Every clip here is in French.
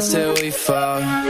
till we fall.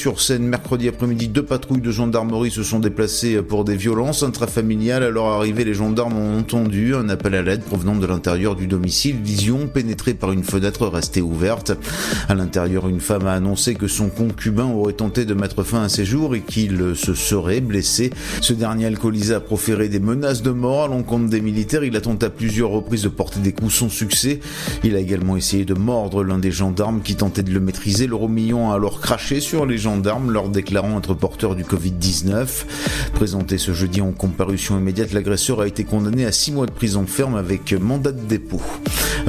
Sur scène mercredi après-midi, deux patrouilles de gendarmerie se sont déplacées pour des violences intrafamiliales. À leur arrivée, les gendarmes ont entendu un appel à l'aide provenant de l'intérieur du domicile. Vision pénétrée par une fenêtre restée ouverte. À l'intérieur, une femme a annoncé que son concubin aurait tenté de mettre fin à ses jours et qu'il se serait blessé. Ce dernier alcoolisé a proféré des menaces de mort à l'encontre des militaires. Il a tenté à plusieurs reprises de porter des coups sans succès. Il a également essayé de mordre l'un des gendarmes qui tentait de le maîtriser. Le Romillon a alors craché sur les gendarmes, leur déclarant être porteur du Covid-19. Présenté ce jeudi en comparution immédiate, l'agresseur a été condamné à 6 mois de prison ferme avec mandat de dépôt.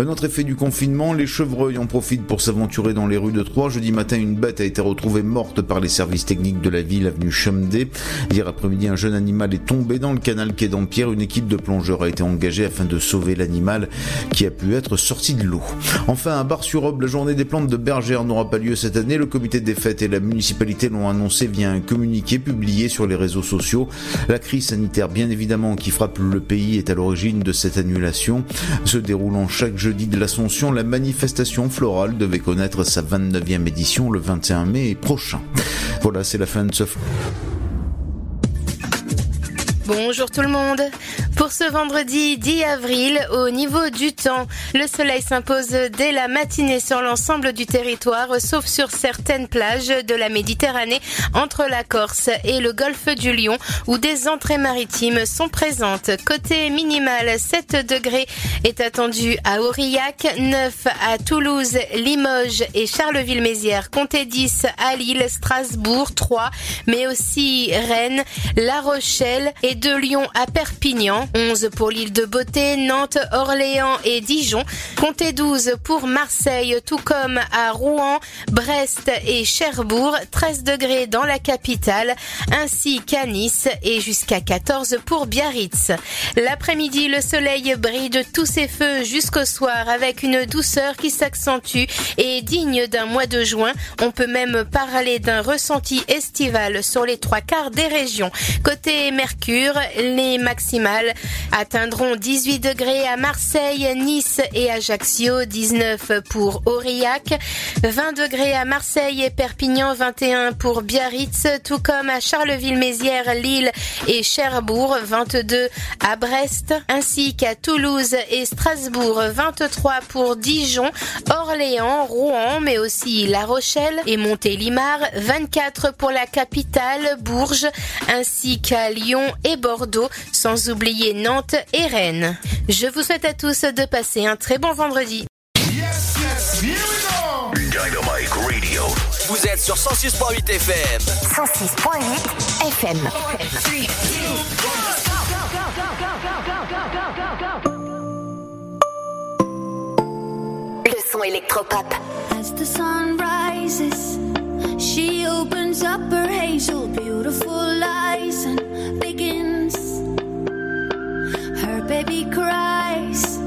Un autre effet du confinement, les chevreuils en profitent pour s'aventurer dans les rues de Troyes. Jeudi matin, une bête a été retrouvée morte par les services techniques de la ville, avenue Chumdé. Hier après-midi, un jeune animal est tombé dans le canal quai d'Empierre. Une équipe de plongeurs a été engagée afin de sauver l'animal qui a pu être sorti de l'eau. Enfin, à Bar-sur-Aube, la journée des plantes de bergère n'aura pas lieu cette année. Le comité des fêtes et la municipalité l'ont annoncé via un communiqué publié sur les réseaux sociaux. La crise sanitaire, bien évidemment, qui frappe le pays est à l'origine de cette annulation. Se déroulant chaque jeudi de l'Ascension, la manifestation florale devait connaître sa 29e édition le 21 mai prochain. Voilà, c'est la fin de ce... Bonjour tout le monde. Pour ce vendredi 10 avril, au niveau du temps, le soleil s'impose dès la matinée sur l'ensemble du territoire, sauf sur certaines plages de la Méditerranée entre la Corse et le golfe du Lion, où des entrées maritimes sont présentes. Côté minimal, 7 degrés est attendu à Aurillac, 9 à Toulouse, Limoges et Charleville-Mézières, comptez 10 à Lille, Strasbourg, 3, mais aussi Rennes, La Rochelle et de Lyon à Perpignan. 11 pour l'île de Beauté, Nantes, Orléans et Dijon. Comptez 12 pour Marseille, tout comme à Rouen, Brest et Cherbourg. 13 degrés dans la capitale, ainsi qu'à Nice et jusqu'à 14 pour Biarritz. L'après-midi, le soleil brille de tous ses feux jusqu'au soir avec une douceur qui s'accentue et digne d'un mois de juin. On peut même parler d'un ressenti estival sur les trois quarts des régions. Côté Mercure, les maximales atteindront 18 degrés à Marseille, Nice et Ajaccio, 19 pour Aurillac, 20 degrés à Marseille et Perpignan, 21 pour Biarritz, tout comme à Charleville-Mézières, Lille et Cherbourg, 22 à Brest, ainsi qu'à Toulouse et Strasbourg, 23 pour Dijon, Orléans, Rouen, mais aussi La Rochelle et Montélimar, 24 pour la capitale, Bourges, ainsi qu'à Lyon et Bordeaux, sans oublier Nantes et Rennes. Je vous souhaite à tous de passer un très bon vendredi. Dynamite Radio. Vous êtes sur 106.8 FM. 106.8 FM. Le son électropop. As the sun rises, she opens up her hazel, beautiful eyes and begins. Her baby cries.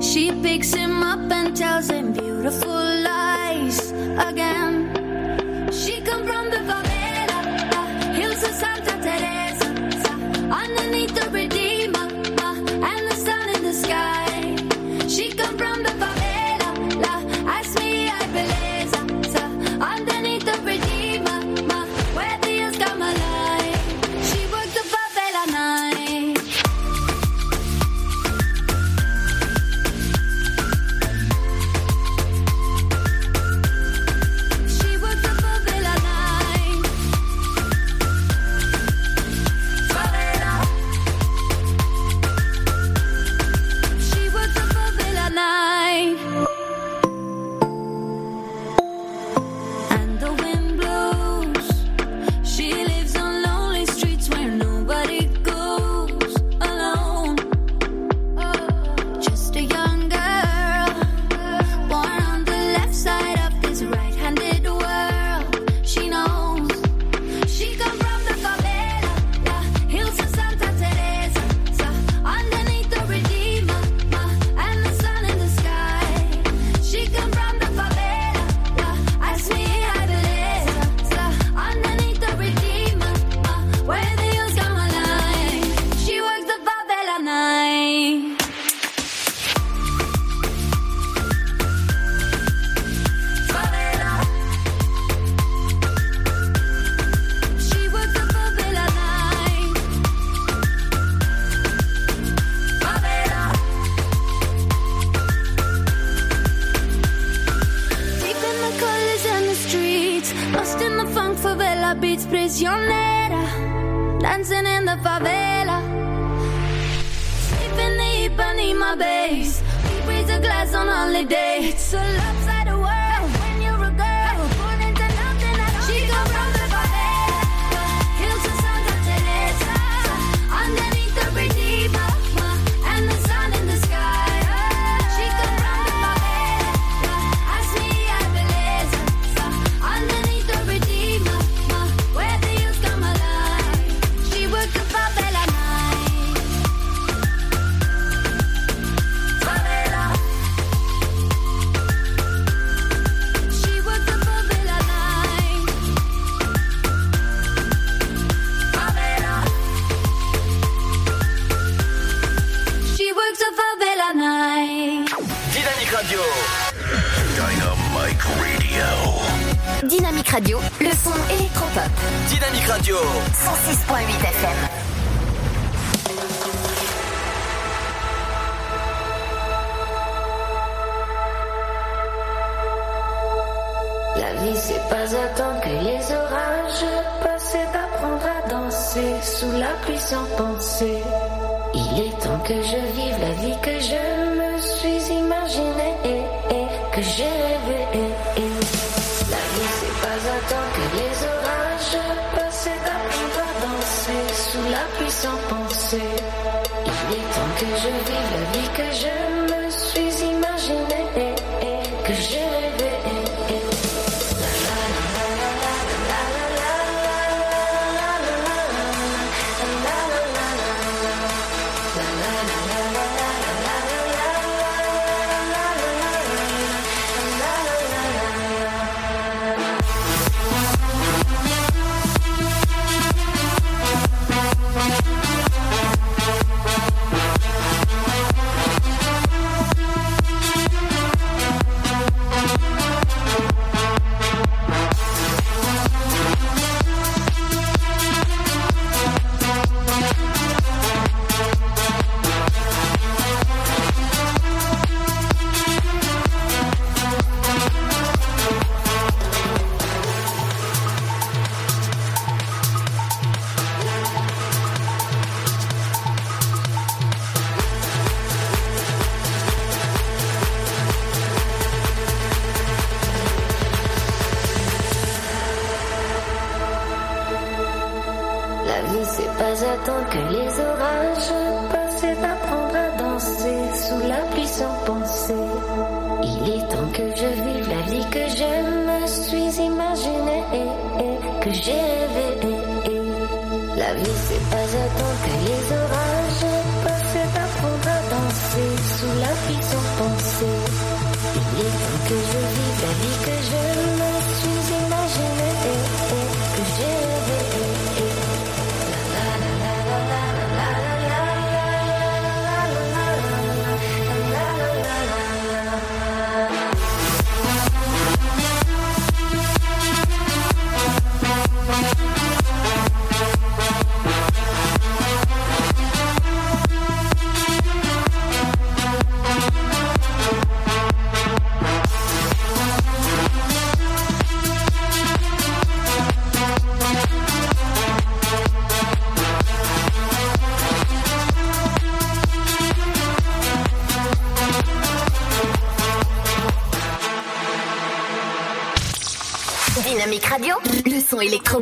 She picks him up and tells him beautiful lies again. She come from the favela, the hills of Santa Teresa, underneath the Redeemer, and the sun in the sky. She come from the la pluie sans penser. Il est que je vive la vie que je me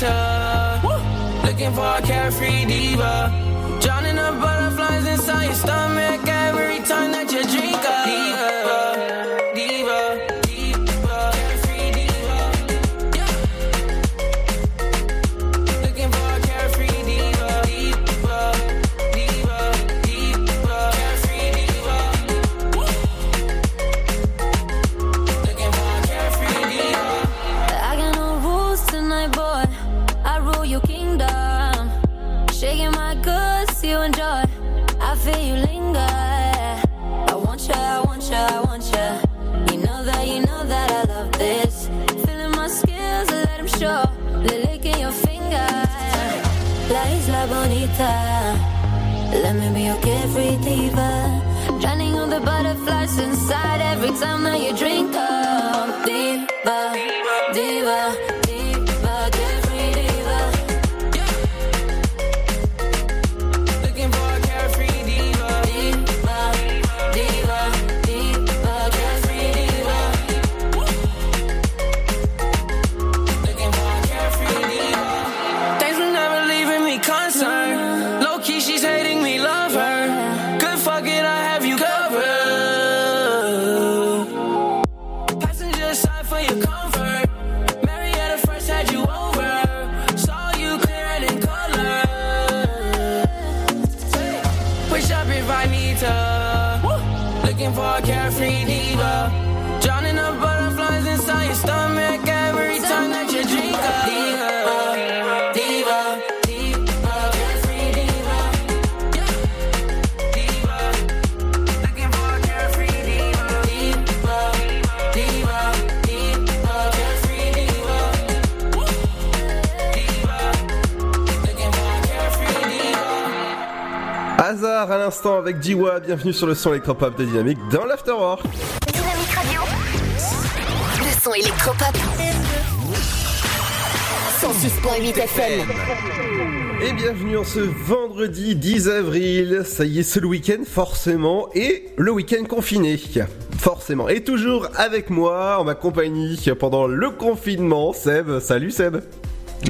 To. Looking for a carefree diva. Drowning the butterflies inside your stomach diva. Drowning on the butterflies inside every time that you drink l'instant avec Jiwa, bienvenue sur le son électropop de Dynamique dans l'Afterwork. Dynamique Radio, le son électropop. 106.8 FM. Et bienvenue en ce vendredi 10 avril. Ça y est, c'est le week-end forcément et le week-end confiné. Forcément. Et toujours avec moi, en ma compagnie pendant le confinement, Seb. Salut Seb.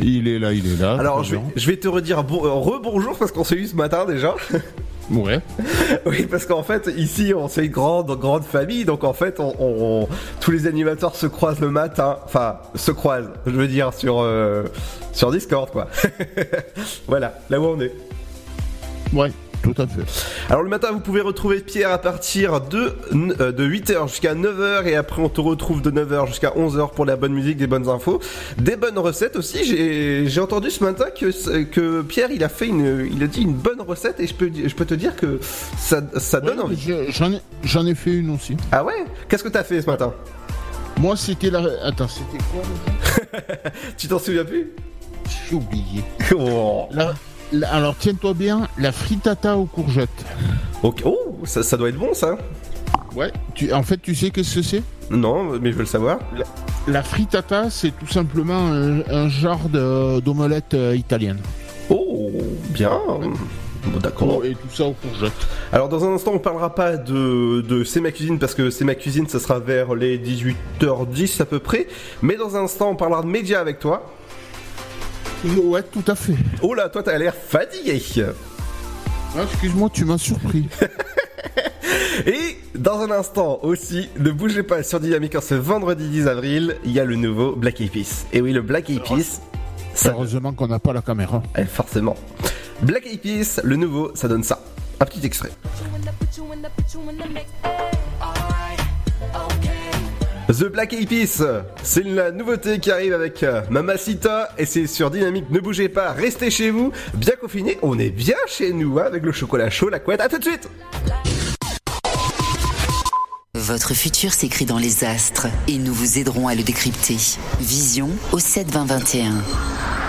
Il est là, il est là. Alors je vais, je vais te redire bon, euh, rebonjour parce qu'on s'est eu ce matin déjà. Ouais. Oui, parce qu'en fait, ici, on c'est une grande, grande famille, donc en fait, on, on- on- tous les animateurs se croisent le matin, enfin, se croisent, je veux dire, sur, euh, sur Discord, quoi. voilà, là où on est. Ouais, tout à fait. Alors le matin, vous pouvez retrouver Pierre à partir de, euh, de 8h jusqu'à 9h, et après, on te retrouve de 9h jusqu'à 11h pour la bonne musique, des bonnes infos, des bonnes recettes aussi. J'ai entendu ce matin que, que Pierre, il a fait une, il a dit une bonne recette, et je peux, je peux te dire que ça, ça donne envie. Je- J'en ai, fait une aussi. Ah ouais? Qu'est-ce que t'as fait ce matin? Moi, c'était la. Attends, c'était quoi Tu t'en souviens plus? J'ai oublié. Oh. La- alors tiens-toi bien, la frittata aux courgettes. Ok. Oh, ça, ça doit être bon ça. Ouais. Tu, en fait, tu sais qu'est-ce que c'est? Non, mais je veux le savoir. La frittata, c'est tout simplement un, un genre d'omelette euh, italienne. Oh, bien. Bon, d'accord. Et tout ça aux courgettes. Alors dans un instant on parlera pas de, de C'est ma cuisine parce que C'est ma cuisine ça sera vers les 18h10 à peu près. Mais dans un instant on parlera de médias avec toi. Ouais, tout à fait. Oh là, toi t'as l'air fatigué. Ah, Excuse-moi, tu m'as surpris. Et dans un instant aussi, ne bougez pas sur Dynamique en ce vendredi 10 avril, il y a le nouveau Black Eyed Peas. Et oui, le Black Eyed Peas, ça... Heureusement qu'on n'a pas la caméra. Eh, forcément. Black Eyed Peas, le nouveau, ça donne ça. Un petit extrait. The Black Eyed Peas, c'est la nouveauté qui arrive avec euh, Mamacita et c'est sur Dynamique. Ne bougez pas, restez chez vous, bien confinés. On est bien chez nous hein, avec le chocolat chaud, la couette. À tout de suite. Votre futur s'écrit dans les astres et nous vous aiderons à le décrypter. Vision au 7 20 21.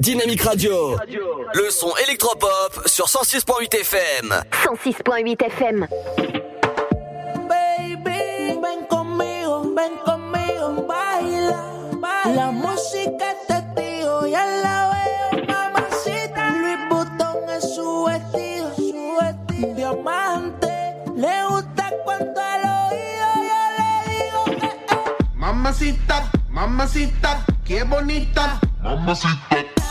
Dynamique Radio. Le son électropop sur 106.8 FM. 106.8 FM. Baby, ven conmigo, ven conmigo, baila, baila. La música es testigo, ya la veo, mamacita. Louis Vuitton es su vestido, su vestido. Diamante, le gusta cuando al oído yo le digo que eh. Mamacita, mamacita, qué bonita. Mamacita.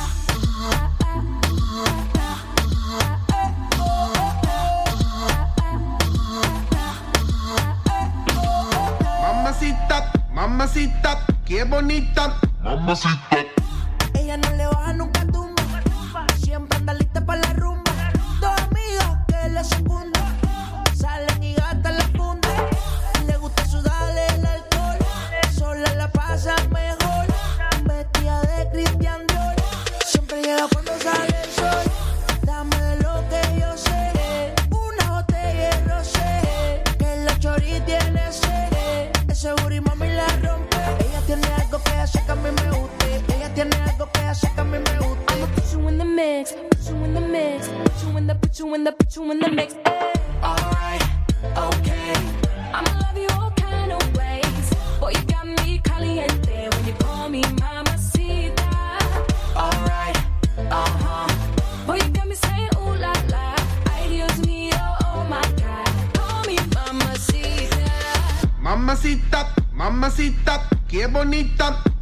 Mamacita, mamacita, qué bonita. Mamacita. Ella no le baja nunca tumba. Siempre anda lista para la rumba. Dos amigas que le secundan. Salen y gastan la funda. Le gusta sudarle el alcohol. Sola la pasa me. I'ma put you in the mix, put you in the mix, put you in the, put you in the, put you in the mix. Alright, okay. I'ma love you all kind of ways. Boy, you got me caliente when you call me. Alright. Boy, you got me saying ooh la la. Oh my God. Call me. Mamacita, mamacita, qué bonita.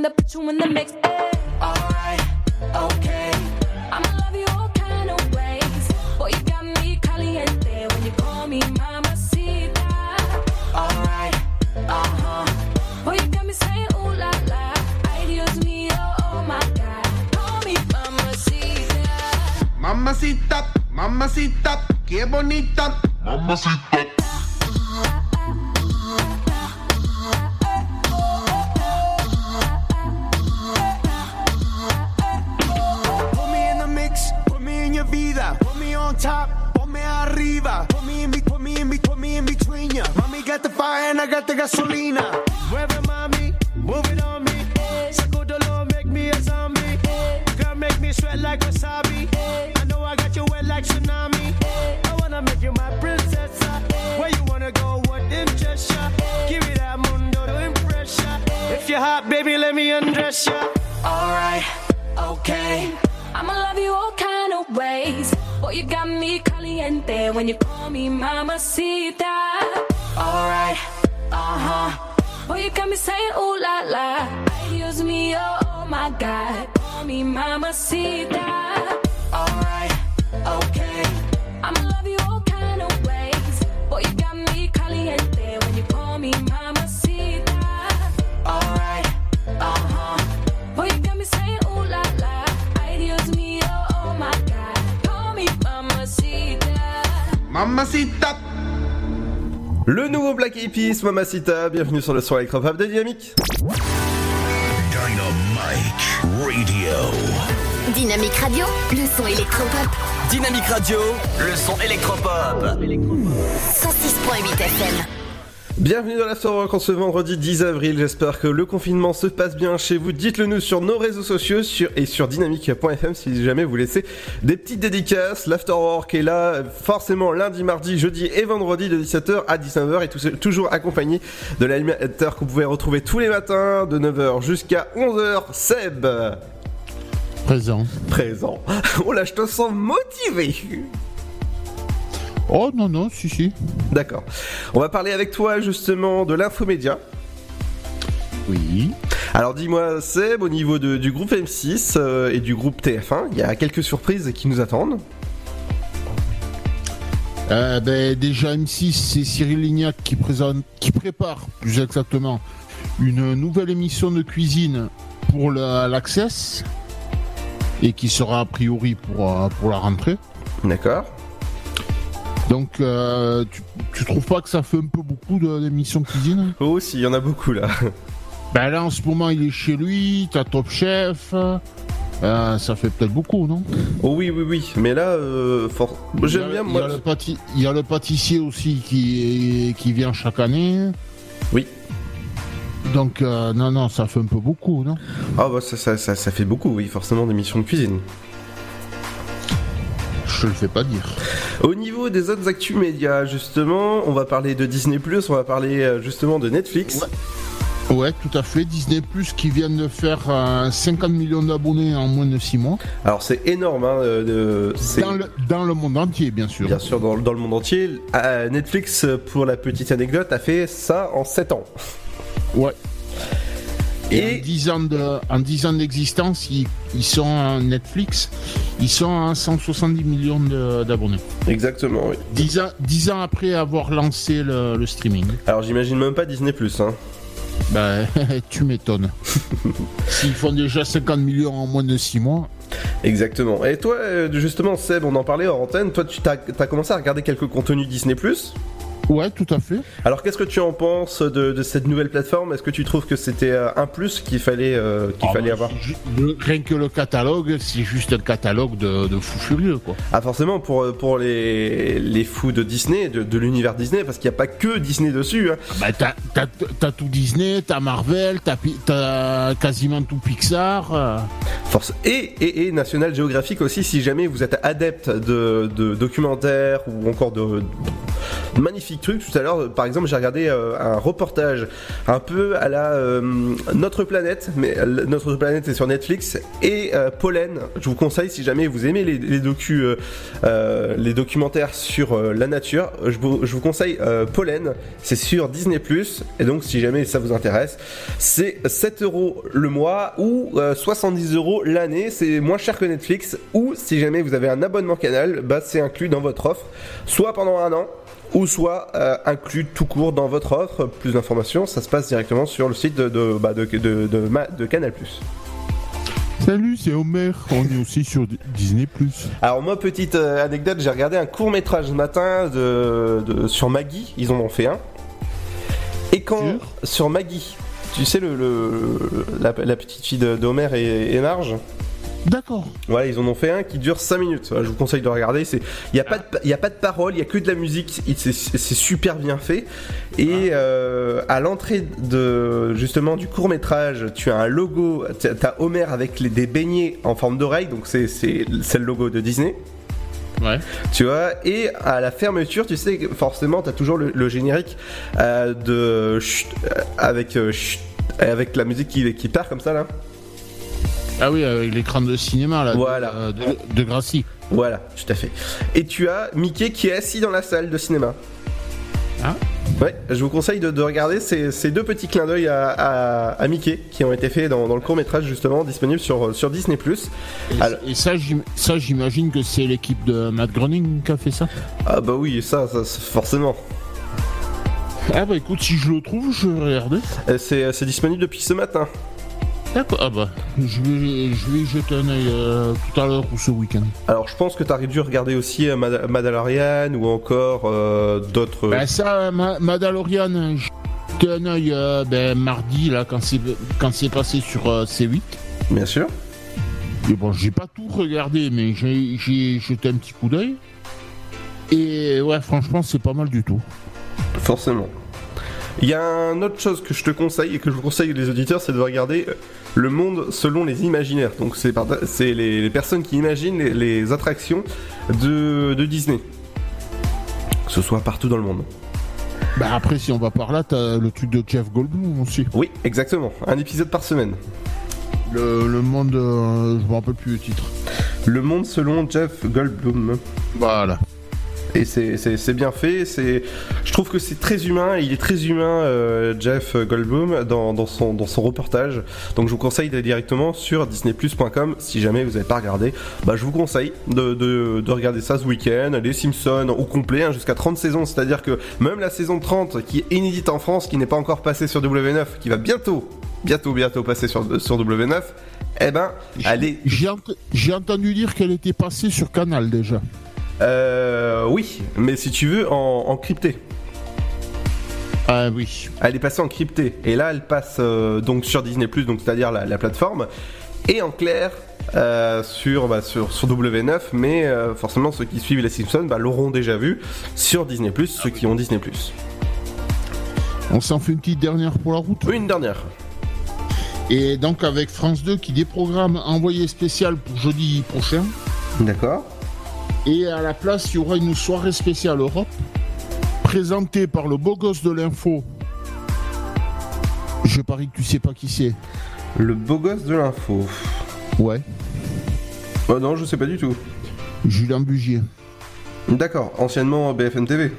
In the, put you in the mix. Alright, okay. I'ma love you all kind of ways. Boy, you got me caliente when you call me mamacita. Alright, uh huh. Boy, you got me saying ooh la la. Ay, Dios mío, oh my God. Call me mamacita. Mamacita, mamacita, qué bonita. Mamacita. Fire and I got gasolina. Mueve mami, move it on me. Sacudolo, make me a zombie. Girl, make me sweat like wasabi. I know I got you wet like tsunami. I wanna make you my princess. Where you wanna go? What interest ya? Give me that mundo to impress ya. If you're hot, baby, let me undress ya. Alright, okay. I'ma love you all kind of ways. Boy, you got me caliente when you call me mamacita. You got me saying ooh la la. Ay, Dios mío, oh my God. Call me Mama mamacita. Alright, okay. I'ma love you all kind of ways. Boy, you got me caliente when you call me Mama mamacita. Alright, uh huh. Boy, you got me saying ooh la la. Ay, Dios mío, oh my God. Call me mamacita. Mamacita. Le nouveau Black Eyed Peas, Mamacita, bienvenue sur le son électropop de Dynamique. Dynamite Radio. Dynamique Radio, le son électropop. Dynamique Radio, le son électropop. 106.8 FM. Bienvenue dans l'Afterwork en ce vendredi 10 avril. J'espère que le confinement se passe bien chez vous. Dites-le nous sur nos réseaux sociaux sur, et sur dynamique.fm si jamais vous laissez des petites dédicaces. L'Afterwork est là forcément lundi, mardi, jeudi et vendredi de 17h à 19h et tout- toujours accompagné de l'animateur que vous pouvez retrouver tous les matins de 9h jusqu'à 11h. Seb. Présent. Présent. Oh là, je te sens motivé. Oh non, non, si, si. D'accord. On va parler avec toi justement de l'infomédia. Oui. Alors dis-moi, Seb, au niveau de- du groupe M6 euh, et du groupe TF1, il y a quelques surprises qui nous attendent. Euh, ben, déjà M6, c'est Cyril Lignac qui présente, qui prépare, plus exactement, une nouvelle émission de cuisine pour la- l'Access et qui sera a priori pour, euh, pour la rentrée. D'accord. Donc, euh, tu, tu trouves pas que ça fait un peu beaucoup d'émissions de cuisine? Oh, si, il y en a beaucoup là. Ben là, en ce moment, il est chez lui, t'as Top Chef. euh, ça fait peut-être beaucoup, non? Oh oui, oui, oui. Mais là, euh, for- j'aime bien il y, moi. a le pâti- il y a le pâtissier aussi qui, qui vient chaque année. Oui. Donc, euh, non, non, ça fait un peu beaucoup, non? Ah bah ça, ça, ça, ça fait beaucoup, oui, forcément, d'émissions de cuisine. Je le fais pas dire. Au niveau des autres actus médias, justement, on va parler de Disney+, on va parler euh, justement de Netflix. Ouais, tout à fait. Disney Plus qui vient de faire euh, 50 millions d'abonnés en moins de 6 mois. Alors c'est énorme, hein, euh, Dans le, dans le monde entier, bien sûr. Bien sûr, dans, dans le monde entier. Euh, Netflix, pour la petite anecdote, a fait ça en 7 ans. Ouais. Et, Et- en 10 ans de, en 10 ans d'existence, ils, ils sont à Netflix, ils sont à 170 millions d'abonnés. Exactement, oui. 10 ans, 10 ans après avoir lancé le, le streaming. Alors j'imagine même pas Disney+. Hein. Bah, tu m'étonnes. S'ils font déjà 50 millions en moins de 6 mois. Exactement. Et toi, euh, justement, Seb, on en parlait en antenne. Toi, tu t'as as commencé à regarder quelques contenus Disney+. Ouais, tout à fait. Alors qu'est-ce que tu en penses de, de cette nouvelle plateforme? Est-ce que tu trouves que c'était euh, un plus qu'il fallait, euh, qu'il Ah, fallait bah, avoir? le- Rien que le catalogue, c'est juste un catalogue de, de fou furieux, quoi. Ah forcément pour, euh, pour les, les fous de Disney, de, de l'univers Disney, parce qu'il n'y a pas que Disney dessus. hein. Bah, t'as, tout Disney, t'as Marvel, t'as, quasiment tout Pixar. euh. Force. Et, et, et National Geographic aussi, si jamais vous êtes adepte de, de documentaires ou encore de, de magnifiques trucs. Tout à l'heure, par exemple, j'ai regardé euh, un reportage un peu à la euh, Notre Planète, mais euh, Notre Planète est sur Netflix, et Pollen. Je vous conseille, si jamais vous aimez les, euh, les documentaires sur la nature, je vous, je vous conseille Pollen. C'est sur Disney+, et donc si jamais ça vous intéresse, c'est 7 euros le mois ou euh, 70 euros l'année. C'est moins cher que Netflix. Ou si jamais vous avez un abonnement canal, bah c'est inclus dans votre offre, soit pendant un an. Ou soit euh, inclus tout court dans votre offre. Plus d'informations, ça se passe directement sur le site de, de, bah, de, de, Canal+. Salut, c'est Homer. On est aussi sur Disney+. Alors moi, petite euh, anecdote, j'ai regardé un court métrage ce matin de, de- sur Maggie, ils en ont fait un. Et quand sur Maggie, tu sais le, le- la, la petite fille d'Homer et, et Marge. D'accord. Voilà, ils en ont fait un qui dure 5 minutes. Voilà, je vous conseille de regarder. C'est, il y a pas de, y a pas de parole, il y a que de la musique. C'est, super bien fait. Et euh, à l'entrée de justement du court métrage, tu as un logo. T'as t'as Homer avec les, des beignets en forme d'oreille, donc c'est, le logo de Disney. Ouais. Tu vois, et à la fermeture, tu sais, forcément, t'as toujours le, le générique euh, de chut, euh, avec chut, avec la musique qui, qui part comme ça là. Ah oui, avec l'écran de cinéma, là. Voilà. De, de, de Gracie. Voilà, tout à fait. Et tu as Mickey qui est assis dans la salle de cinéma. Ah Ouais, je vous conseille de, de regarder ces, ces deux petits clins d'œil à, à- à Mickey qui ont été faits dans, dans le court métrage justement disponible sur, sur Disney+. Et, et ça, j'im- ça, j'imagine que c'est l'équipe de Matt Groening qui a fait ça. Ah bah oui, ça, ça, forcément. Ah bah écoute, si je le trouve, je vais regarder. Euh, c'est disponible depuis ce matin. D'accord. Ah bah, je vais, je vais y jeter un œil euh, tout à l'heure ou ce week-end. Alors je pense que t'aurais dû regarder aussi euh, Mad- Mandalorian ou encore euh, d'autres... Bah ça, Ma- Mandalorian, j'ai jeté un œil euh, ben, mardi, là, quand c'est, quand c'est passé sur euh, C8. Bien sûr. Et bon, j'ai pas tout regardé, mais j'ai, j'ai jeté un petit coup d'œil. Et ouais, franchement, c'est pas mal du tout. Forcément. Il y a une autre chose que je te conseille et que je vous conseille les auditeurs, c'est de regarder euh, Le Monde selon les imaginaires. Donc c'est les, les personnes qui imaginent les, les attractions de, de Disney. Que ce soit partout dans le monde. Bah après, si on va par là, t'as le truc de Jeff Goldblum aussi. Oui, exactement. Un épisode par semaine. Le, le monde, euh, je me rappelle plus le titre. Le Monde selon Jeff Goldblum. Voilà. Et c'est- bien fait. C'est, je trouve que c'est très humain. Il est très humain, euh, Jeff Goldblum, dans, dans son, dans son reportage. Donc je vous conseille d'aller directement sur disneyplus.com. Si jamais vous n'avez pas regardé, bah, je vous conseille de, de, de regarder ça ce week-end. Les Simpsons au complet, hein, jusqu'à 30 saisons. C'est-à-dire que même la saison 30, qui est inédite en France, qui n'est pas encore passée sur W9, qui va bientôt, bientôt, bientôt passer sur, sur W9, eh ben, allez. J'ai, ent- j'ai entendu dire qu'elle était passée sur Canal déjà. Euh, oui, mais si tu veux, en, en crypté. Ah oui. Elle est passée en crypté. Et là, elle passe euh, donc sur Disney+, donc c'est-à-dire la, la plateforme, et en clair euh, sur, bah, sur, sur W9, mais euh, forcément ceux qui suivent les Simpsons bah, l'auront déjà vu sur Disney+, ceux qui ont Disney+. On s'en fait une petite dernière pour la route? Une dernière. Et donc avec France 2 qui déprogramme envoyé spécial pour jeudi prochain. D'accord. Et à la place, il y aura une soirée spéciale Europe, présentée par le beau gosse de l'info. Je parie que tu sais pas qui c'est. Le beau gosse de l'info. Ouais. Oh non, je sais pas du tout. Julien Bugier. D'accord, anciennement BFM TV.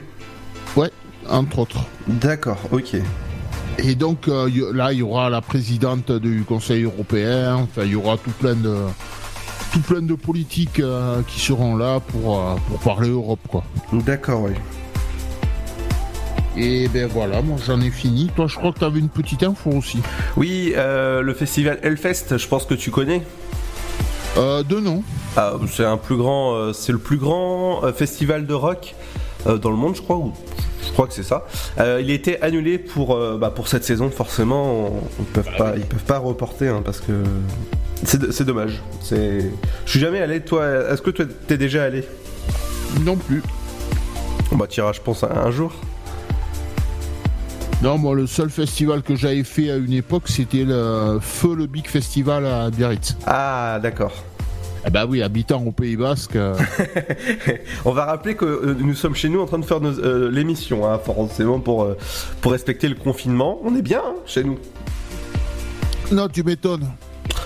Ouais, entre autres. D'accord, ok. Et donc euh, là, il y aura la présidente du Conseil européen. Enfin, il y aura tout plein de tout plein de politiques euh, qui seront là pour euh, pour parler Europe, quoi. D'accord, oui. Et ben voilà, moi j'en ai fini. Toi, je crois que tu avais une petite info aussi. Oui, euh, le festival Hellfest, je pense que tu connais. Euh, de nom. Ah, c'est un plus grand, euh, c'est le plus grand euh, festival de rock euh, dans le monde, je crois, ou je crois que c'est ça. Euh, il a été annulé pour, euh, bah, pour cette saison, forcément. on- Ils peuvent pas, ils peuvent pas reporter hein, parce que c'est dommage. Je suis jamais allé. Toi, est-ce que toi t'es déjà allé? Non plus. Bah, t'iras, je pense, un un jour. Non, moi, le seul festival que j'avais fait à une époque, c'était le Feu le Big Festival à Biarritz. Ah, d'accord. Ah bah oui, habitant au Pays Basque. euh, On va rappeler que euh, nous sommes chez nous en train de faire euh, l'émission, hein, forcément pour, pour respecter le confinement. On est bien hein, chez nous. Non, tu m'étonnes.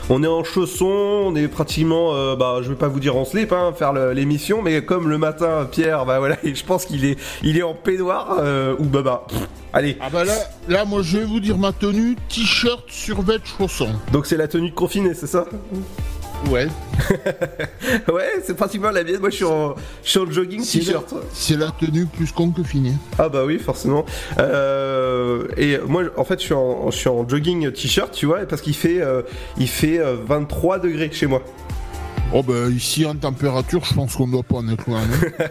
On est en chaussons, on est pratiquement, euh, bah, je vais pas vous dire en slip, hein, faire l'émission, mais comme le matin, Pierre, bah voilà, je pense qu'il est, il est en peignoir euh, ou baba. Pff, allez. Ah bah là, là, moi, je vais vous dire ma tenue t-shirt, survêt, chaussons. Donc c'est la tenue de confiné, c'est ça? Ouais. ouais, c'est pratiquement la mienne. Moi, je suis en, je suis en jogging C'est la- t-shirt. C'est la tenue plus con que finie. Ah bah oui, forcément. Euh, et moi, en fait, je suis en, je suis en jogging t-shirt, tu vois, parce qu'il fait, euh, il fait euh, 23 degrés chez moi. Oh bah ici en température, je pense qu'on doit pas en être loin. hein.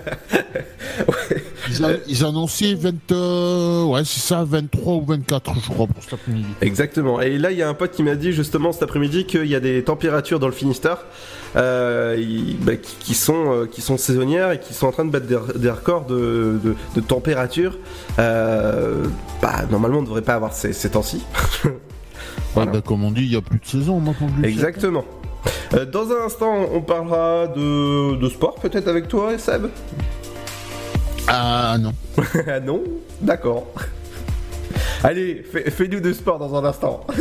ils, a- ils annonçaient 20, euh, ouais c'est ça, 23 ou 24 je crois pour cet après-midi. Exactement. Et là, il y a un pote qui m'a dit justement cet après-midi qu'il y a des températures dans le Finistère euh, bah, qui, qui sont, euh, qui sont saisonnières et qui sont en train de battre des, des records de, de- de température. Bah, normalement, on ne devrait pas avoir ces, ces temps-ci. Ouais, bah, comme on dit, il y a plus de saison maintenant. Exactement. Euh, dans un instant, on parlera de, de sport peut-être avec toi, Seb Ah non. ah non D'accord. Allez, fais- fais-nous de sport dans un instant.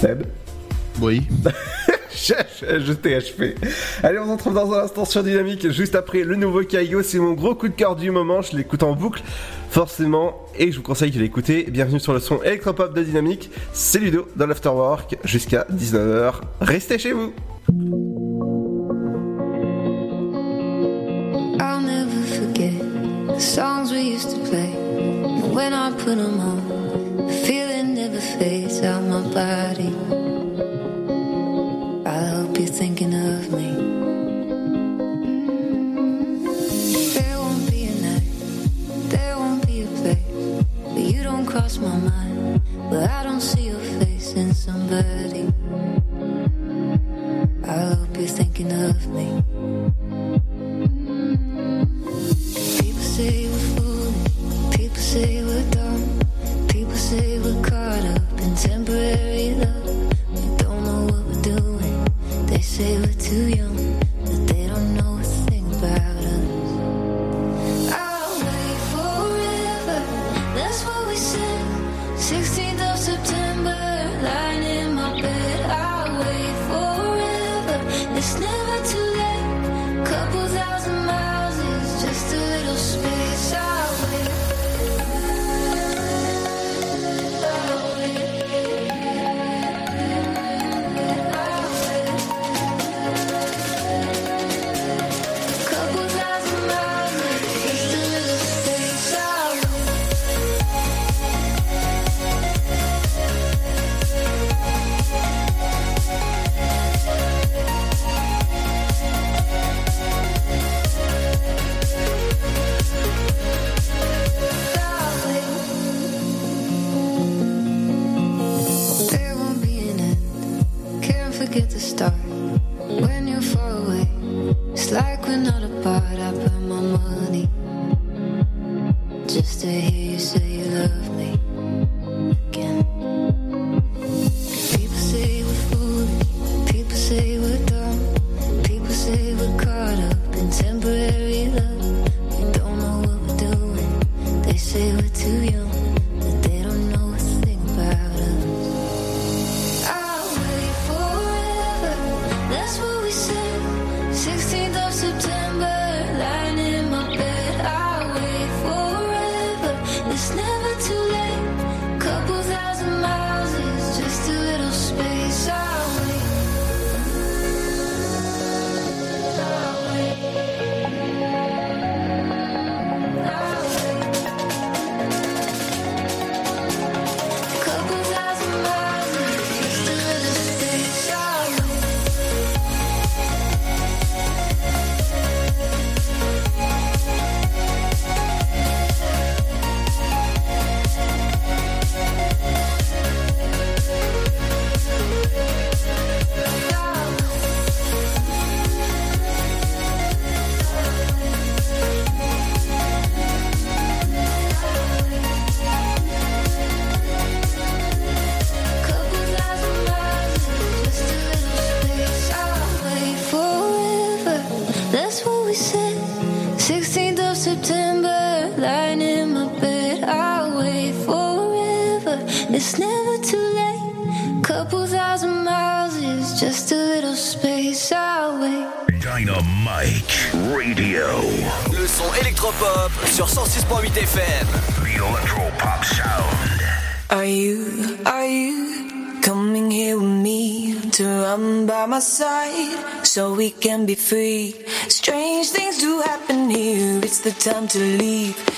Seb Oui. je t'ai. Allez, on se retrouve dans un instant sur Dynamique, juste après le nouveau Kaigo. C'est mon gros coup de cœur du moment. Je l'écoute en boucle, forcément. Et je vous conseille de l'écouter. Bienvenue sur le son électropop de Dynamique. C'est Ludo dans l'Afterwork jusqu'à 19h. Restez chez vous. I'll never forget the songs we used to play. When I put them on, the feeling never fades out my body. I hope you're thinking of me. There won't be a night, there won't be a place you don't cross my mind, where I don't see free. Strange things do happen here. It's the time to leave.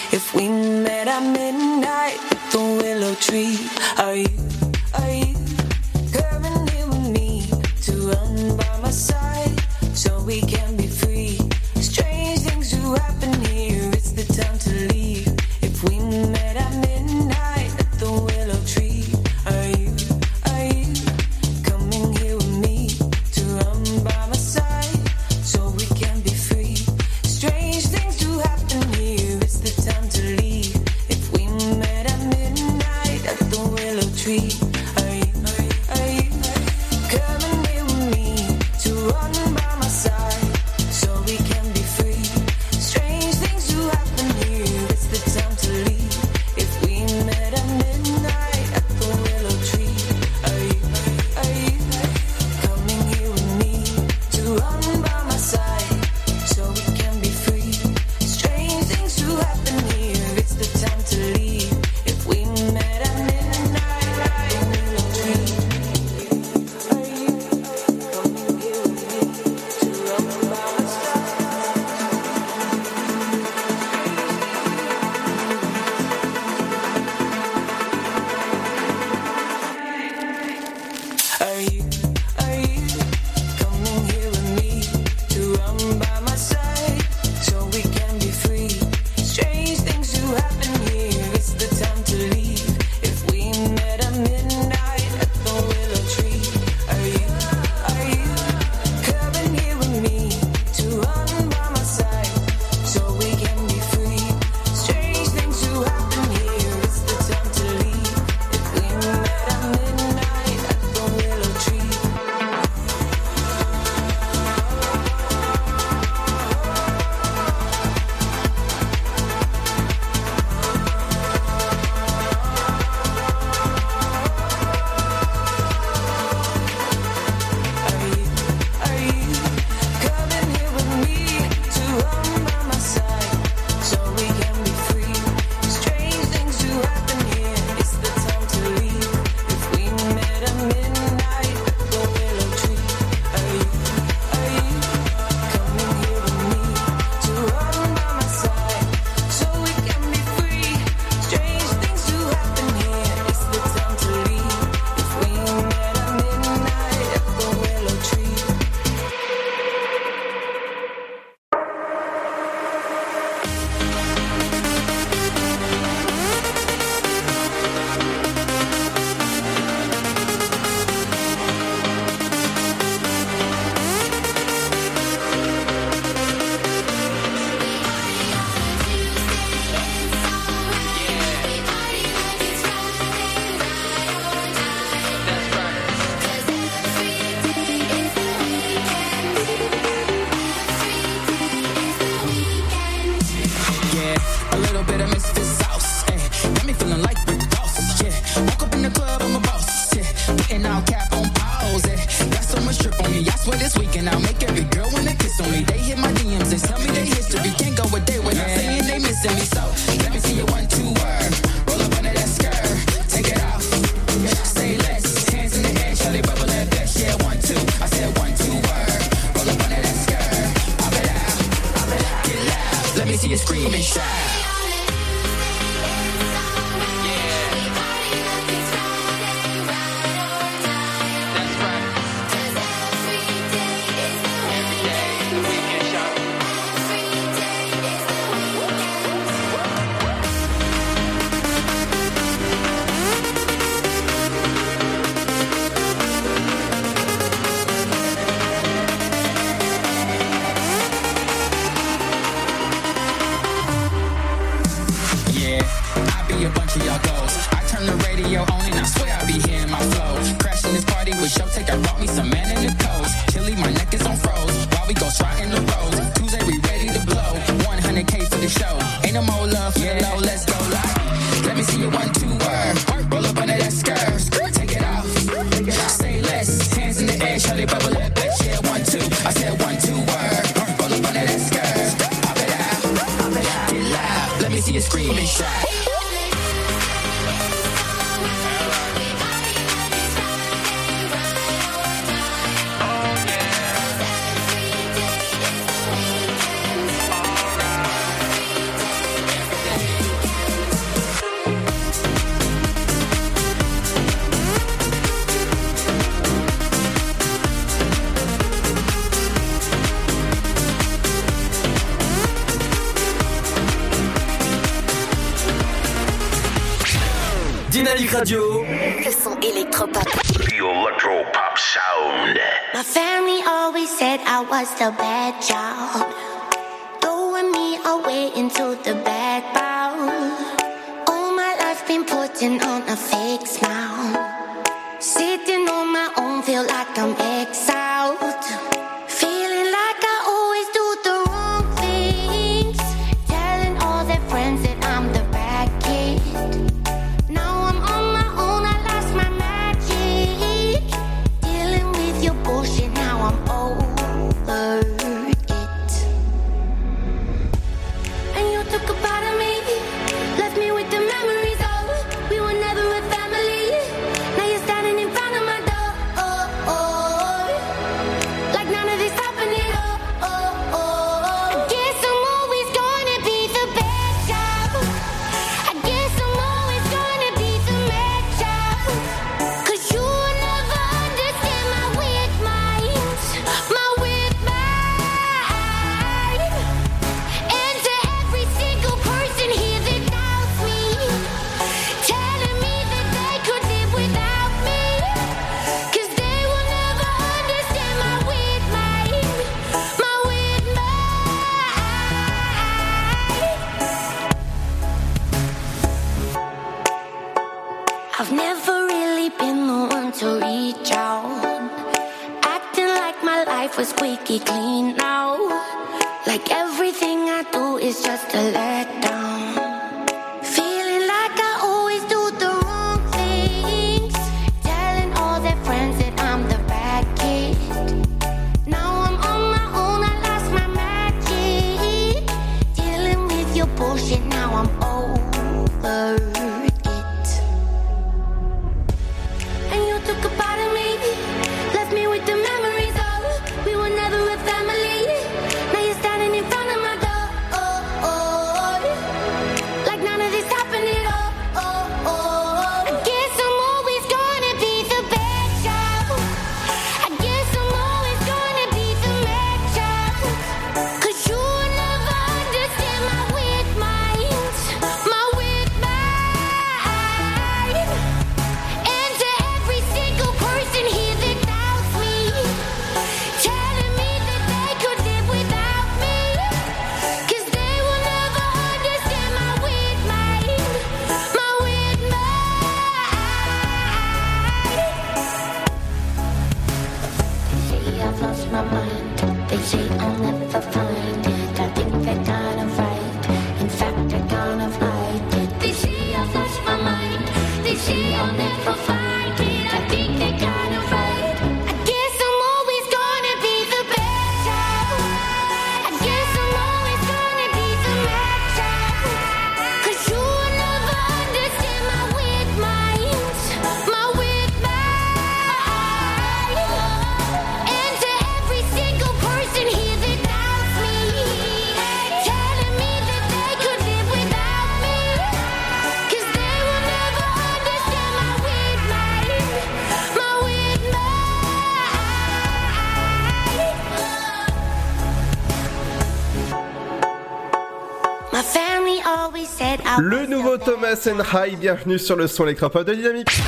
Bienvenue sur le son électropop de Dynamique.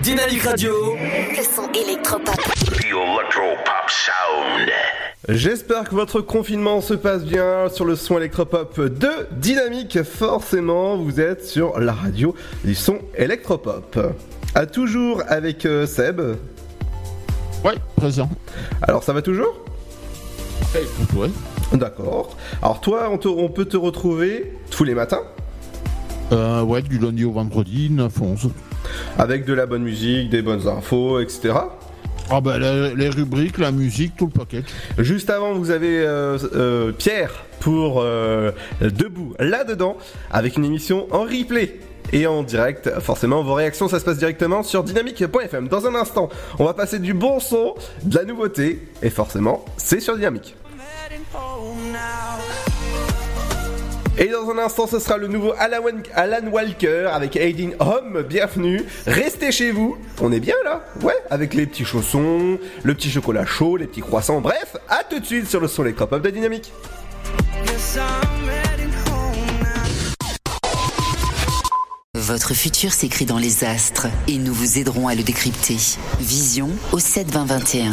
Dynamique Radio. Le son électropop. Electropop. J'espère que votre confinement se passe bien sur le son électropop de Dynamique. Forcément, vous êtes sur la radio du son électropop. À toujours avec euh, Seb. Ouais, présent. Alors ça va toujours? D'accord. Alors toi, on peut te retrouver tous les matins? Euh, ouais, du lundi au vendredi, 9-11. Avec de la bonne musique, des bonnes infos, etc. Ah bah, les, rubriques, la musique, tout le paquet. Juste avant, vous avez euh, euh, Pierre pour euh, Debout là-dedans, avec une émission en replay et en direct. Forcément, vos réactions, ça se passe directement sur dynamique.fm. Dans un instant, on va passer du bon son, de la nouveauté, et forcément, c'est sur Dynamique. Et dans un instant, ce sera le nouveau Alan, Walker avec Aiding Home. Bienvenue. Restez chez vous. On est bien là Ouais, avec les petits chaussons, le petit chocolat chaud, les petits croissants. Bref, à tout de suite sur le son électropop de Dynamique. Votre futur s'écrit dans les astres et nous vous aiderons à le décrypter. Vision au 7 20 21.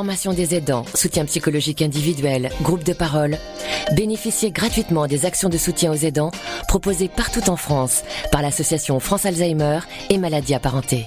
Formation des aidants, soutien psychologique individuel, groupe de parole. Bénéficiez gratuitement des actions de soutien aux aidants proposées partout en France par l'association France Alzheimer et maladies apparentées.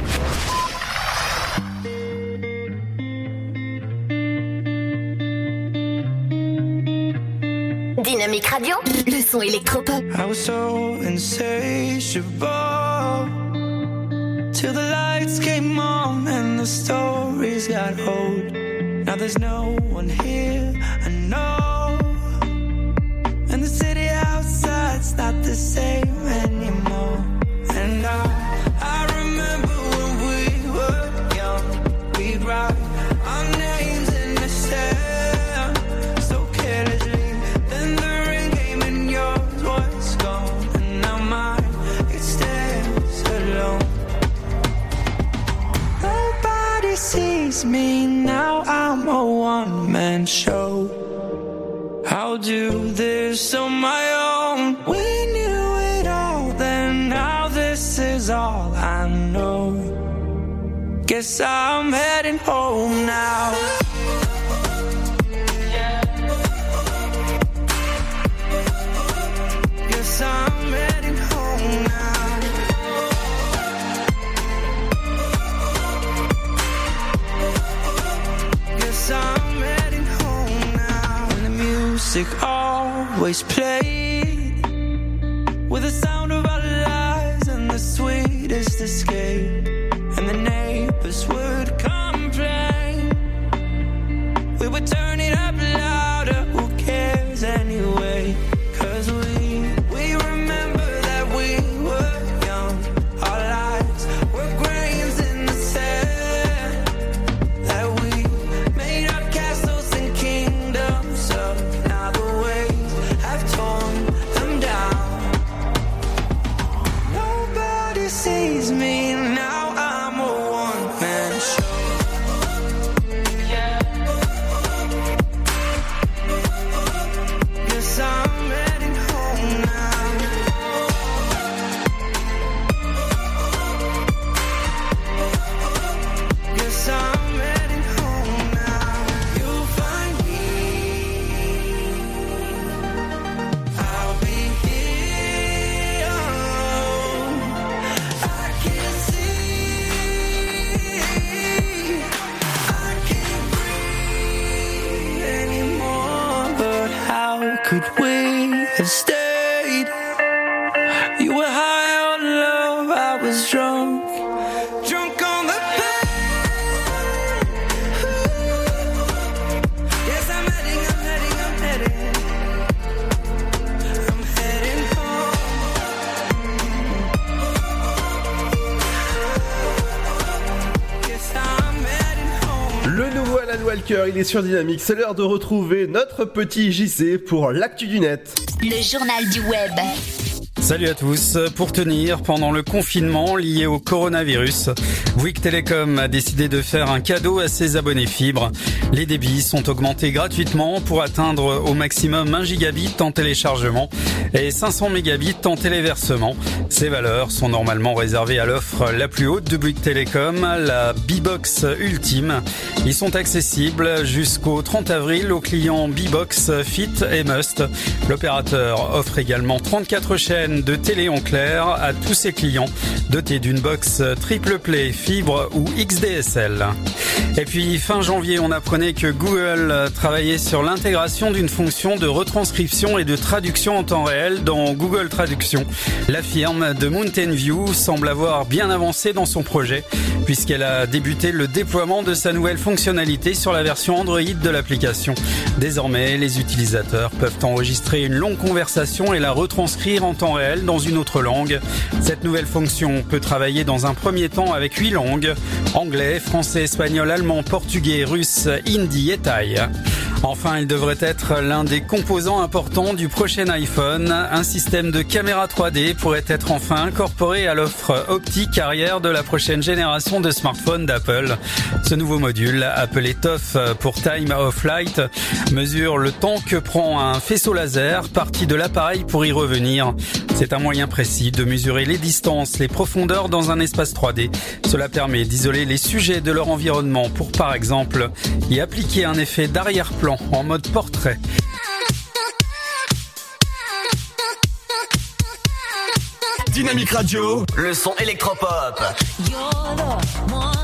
Dynamique Radio, le son électropop. I was so insatiable till the lights came on and the stories got old. Now there's no one here I know, and the city outside's not the same anymore. And I, sees me now. I'm a one man show. I'll do this on my own. We knew it all then. Now this is all I know. Guess I'm heading home now. Music always played with the sound of our lives and the sweetest escape. And the neighbors would complain. We would turn it up could we have stayed? Il est sur Dynamique. C'est l'heure de retrouver notre petit JC pour l'actu du net. Le journal du web. Salut à tous. Pour tenir pendant le confinement lié au coronavirus, Bouygues Telecom a décidé de faire un cadeau à ses abonnés fibres. Les débits sont augmentés gratuitement pour atteindre au maximum 1 gigabit en téléchargement et 500 mégabits en téléversement. Ces valeurs sont normalement réservées à l'offre la plus haute de Bouygues Telecom, la B-Box Ultime. Ils sont accessibles jusqu'au 30 avril aux clients B-Box Fit et Must. L'opérateur offre également 34 chaînes de télé en clair à tous ses clients dotés d'une box triple play fibre ou XDSL. Et puis fin janvier, on apprenait que Google travaillait sur l'intégration d'une fonction de retranscription et de traduction en temps réel dans Google Traduction. La firme de Mountain View semble avoir bien avancé dans son projet puisqu'elle a débuté le déploiement de sa nouvelle fonctionnalité sur la version Android de l'application. Désormais, les utilisateurs peuvent enregistrer une longue conversation et la retranscrire en temps réel dans une autre langue. Cette nouvelle fonction peut travailler dans un premier temps avec huit langues anglais, français, espagnol, allemand, portugais, russe, hindi et thaï. Enfin, il devrait être l'un des composants importants du prochain iPhone. Un système de caméra 3D pourrait être enfin incorporé à l'offre optique arrière de la prochaine génération de smartphones d'Apple. Ce nouveau module, appelé TOF pour Time of Flight, mesure le temps que prend un faisceau laser parti de l'appareil pour y revenir. C'est un moyen précis de mesurer les distances, les profondeurs dans un espace 3D. Cela permet d'isoler les sujets de leur environnement pour par exemple y appliquer un effet d'arrière-plan en mode portrait. Dynamique Radio, le son électropop. You're the one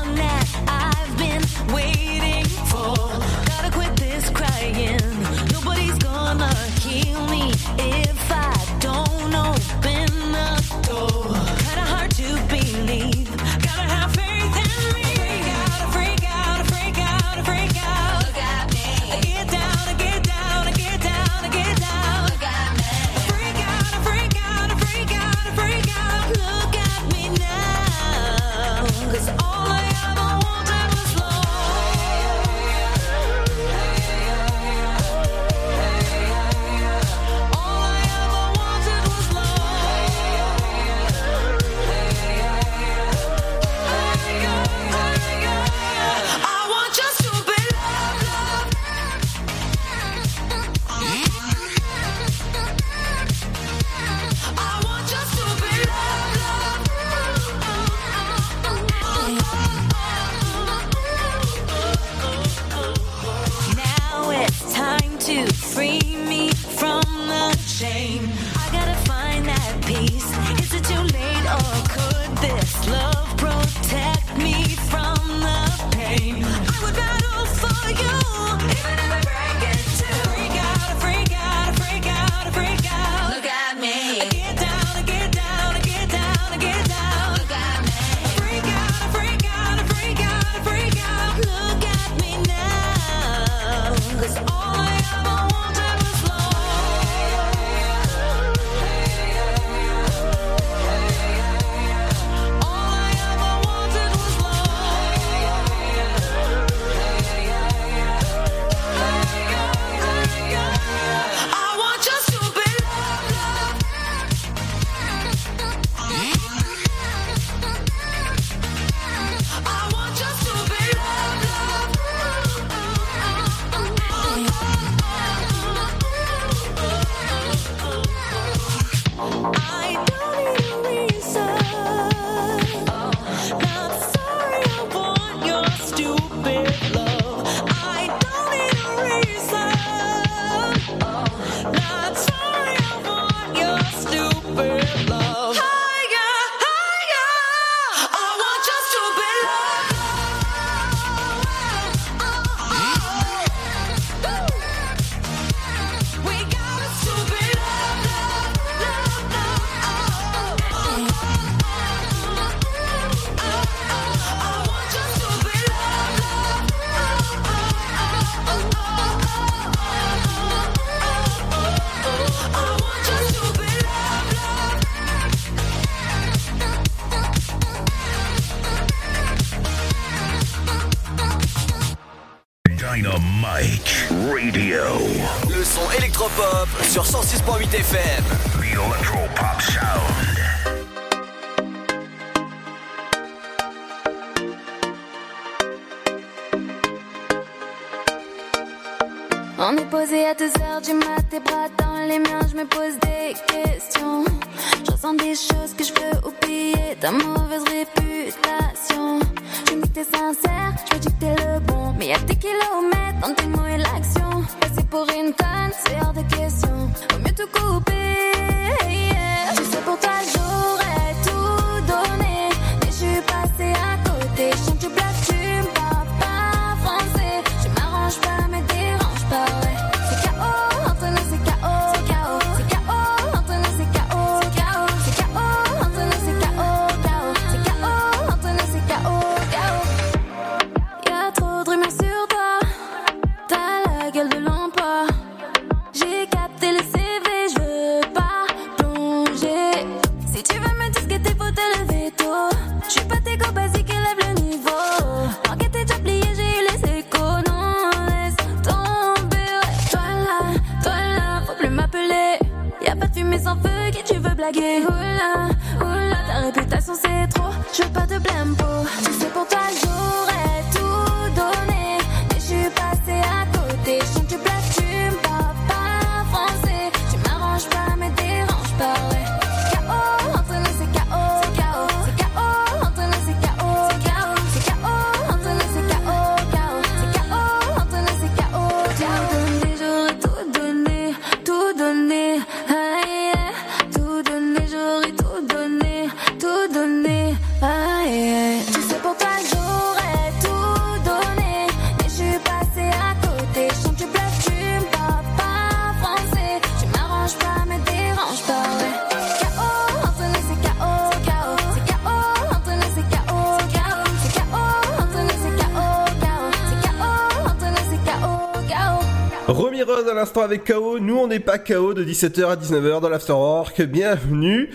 l'instant avec KO. Nous, on n'est pas KO de 17h à 19h dans l'Afterwork. Bienvenue.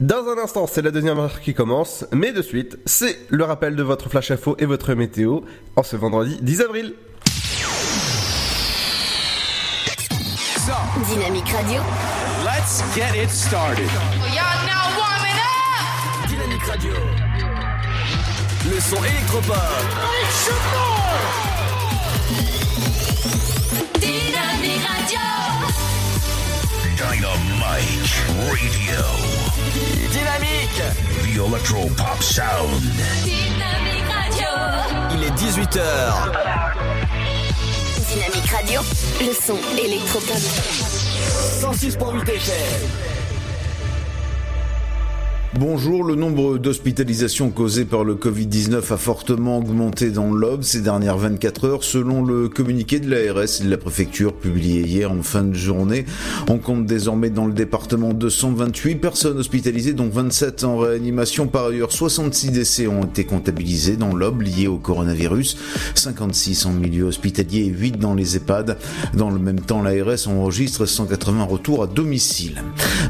Dans un instant, c'est la deuxième heure qui commence. Mais de suite, c'est le rappel de votre flash info et votre météo en ce vendredi 10 avril. Dynamique Radio. Let's get it started. Y'all now warming up. Dynamique Radio. Le son électropop. Dynamite Radio. Dynamique. The Electro Pop Sound. Dynamique Radio. Il est 18h. Dynamique Radio. Le son électropop. 106.8 FM. Bonjour, le nombre d'hospitalisations causées par le Covid-19 a fortement augmenté dans l'Aube ces dernières 24 heures selon le communiqué de l'ARS et de la préfecture publié hier en fin de journée. On compte désormais dans le département 228 personnes hospitalisées dont 27 en réanimation. Par ailleurs, 66 décès ont été comptabilisés dans l'Aube liés au coronavirus, 56 en milieu hospitalier et 8 dans les EHPAD. Dans le même temps, l'ARS enregistre 180 retours à domicile.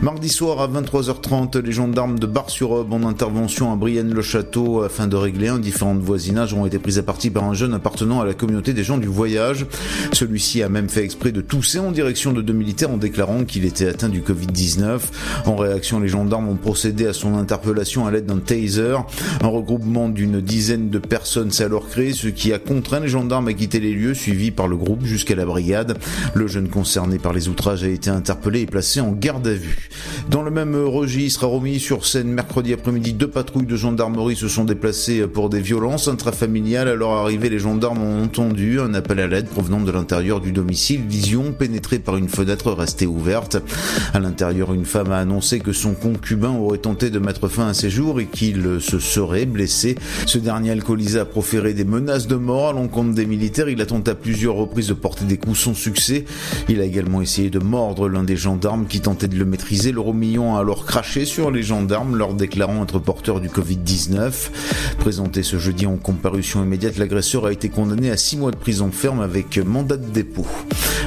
Mardi soir à 23h30, les gendarmes de Bar-sur-Aube en intervention à Brienne-le-Château afin de régler un différent de voisinage ont été pris à partie par un jeune appartenant à la communauté des gens du voyage. Celui-ci a même fait exprès de tousser en direction de deux militaires en déclarant qu'il était atteint du Covid-19. En réaction, les gendarmes ont procédé à son interpellation à l'aide d'un taser. Un regroupement d'une dizaine de personnes s'est alors créé, ce qui a contraint les gendarmes à quitter les lieux, suivis par le groupe jusqu'à la brigade. Le jeune concerné par les outrages a été interpellé et placé en garde à vue. Dans le même registre, à Mercredi après-midi, deux patrouilles de gendarmerie se sont déplacées pour des violences intrafamiliales. À leur arrivée, les gendarmes ont entendu un appel à l'aide provenant de l'intérieur du domicile. Vision pénétrée par une fenêtre restée ouverte. À l'intérieur, une femme a annoncé que son concubin aurait tenté de mettre fin à ses jours et qu'il se serait blessé. Ce dernier alcoolisé a proféré des menaces de mort à l'encontre des militaires. Il a tenté à plusieurs reprises de porter des coups sans succès. Il a également essayé de mordre l'un des gendarmes qui tentait de le maîtriser. Le Romillon a alors craché sur les gendarmes, leur déclarant être porteur du Covid-19. Présenté ce jeudi en comparution immédiate, l'agresseur a été condamné à 6 mois de prison ferme avec mandat de dépôt.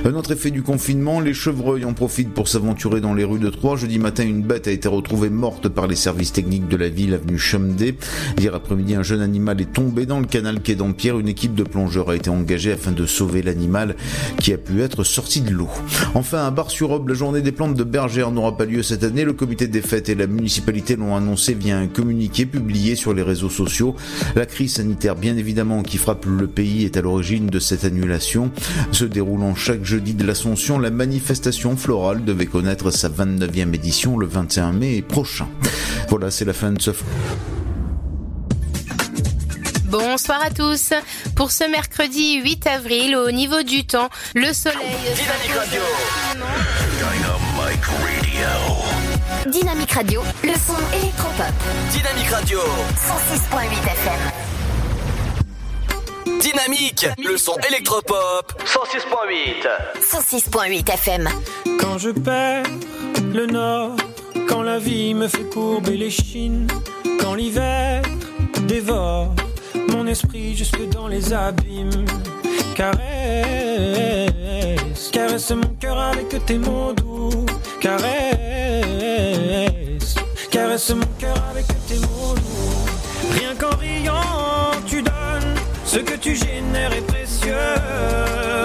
Un autre effet du confinement, les chevreuils en profitent pour s'aventurer dans les rues de Troyes. Jeudi matin, une bête a été retrouvée morte par les services techniques de la ville, avenue Chomedey. Hier après-midi, un jeune animal est tombé dans le canal quai d'Empierre. Une équipe de plongeurs a été engagée afin de sauver l'animal qui a pu être sorti de l'eau. Enfin, à Bar-sur-Aube, la journée des plantes de Bergère n'aura pas lieu cette année. Le comité des fêtes et la municipalité l'ont annoncé via un communiqué publié sur les réseaux sociaux. La crise sanitaire, bien évidemment, qui frappe le pays est à l'origine de cette annulation. Se déroulant chaque jeudi de l'Ascension, la manifestation florale devait connaître sa 29e édition le 21 mai prochain. Voilà, c'est la fin de ce Bonsoir à tous. Pour ce mercredi 8 avril, au niveau du temps, le soleil. Dynamic Radio. Dynamique Radio, le son électropop. Dynamique Radio. 106.8 FM. Dynamique, le son électropop. 106.8. 106.8 FM. Quand je perds le nord, quand la vie me fait courber les chines, quand l'hiver dévore mon esprit jusque dans les abîmes. Caresse, caresse mon cœur avec tes mots doux. Caresse, caresse mon cœur avec tes mots. Rien qu'en riant, tu donnes ce que tu génères est précieux.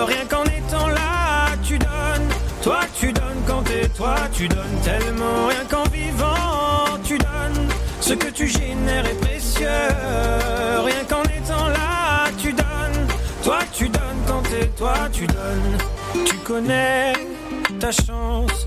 Rien qu'en étant là, tu donnes. Toi, tu donnes quand t'es toi, tu donnes tellement. Rien qu'en vivant, tu donnes. Ce que tu génères est précieux. Rien qu'en étant là, tu donnes. Toi, tu donnes quand t'es toi, tu donnes. Tu connais ta chance.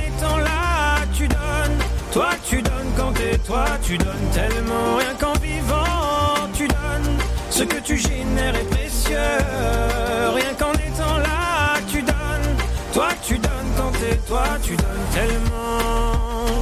toi, tu donnes tellement. Rien qu'en vivant, tu donnes. Ce que tu génères est précieux. Rien qu'en étant là, tu donnes. Toi, tu donnes quand t'es toi, tu donnes tellement.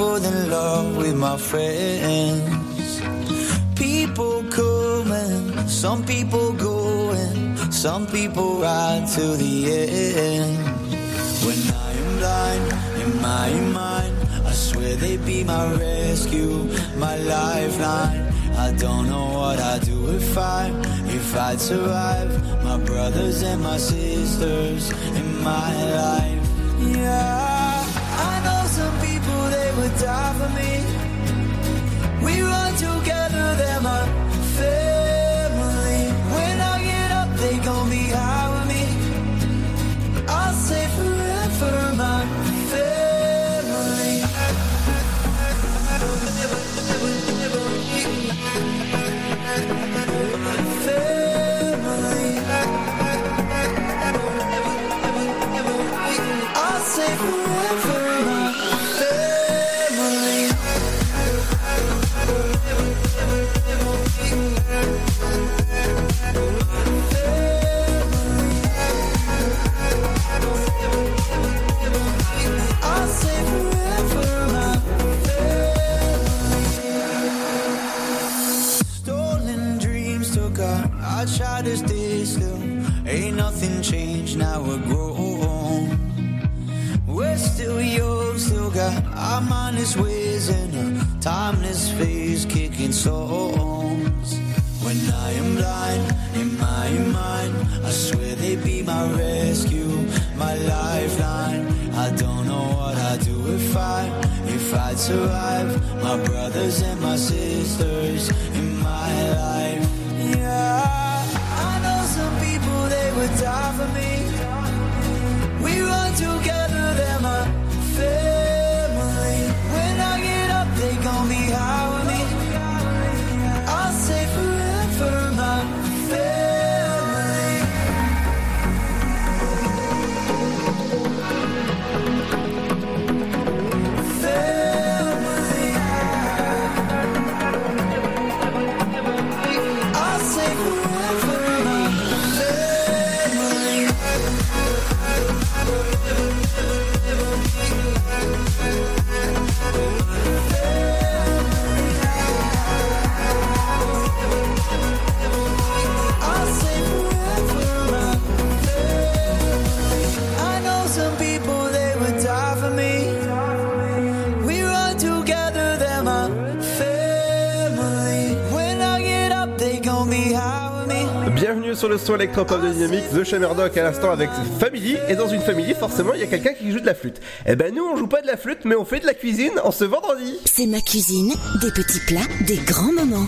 Deeper than love with my friends. People coming, some people going, some people ride to the end. When I am blind in my mind, I swear they'd be my rescue, my lifeline. I don't know what I'd do if I, if I'd survive. My brothers and my sisters in my life. Yeah, die for me. We run together, they're my family. Mind is whizzing, a timeless phase kicking songs. When I am blind in my mind, I swear they be my rescue, my lifeline. I don't know what I'd do if I, if I'd survive. My brothers and my sisters in my life. Le son électropop de Dynamique, The Shammerdock à l'instant avec Family. Et dans une famille, forcément, il y a quelqu'un qui joue de la flûte. Eh ben nous, on joue pas de la flûte, mais on fait de la cuisine en ce vendredi. C'est ma cuisine, des petits plats, des grands moments.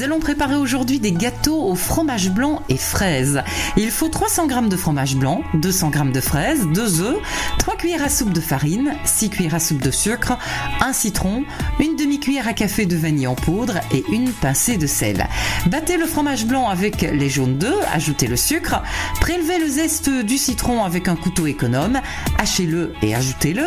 Nous allons préparer aujourd'hui des gâteaux au fromage blanc et fraises. Il faut 300 g de fromage blanc, 200 g de fraises, 2 œufs, 3 cuillères à soupe de farine, 6 cuillères à soupe de sucre, un citron, une demi-cuillère à café de vanille en poudre et une pincée de sel. Battez le fromage blanc avec les jaunes d'œufs, ajoutez le sucre, prélevez le zeste du citron avec un couteau économe, hachez-le et ajoutez-le.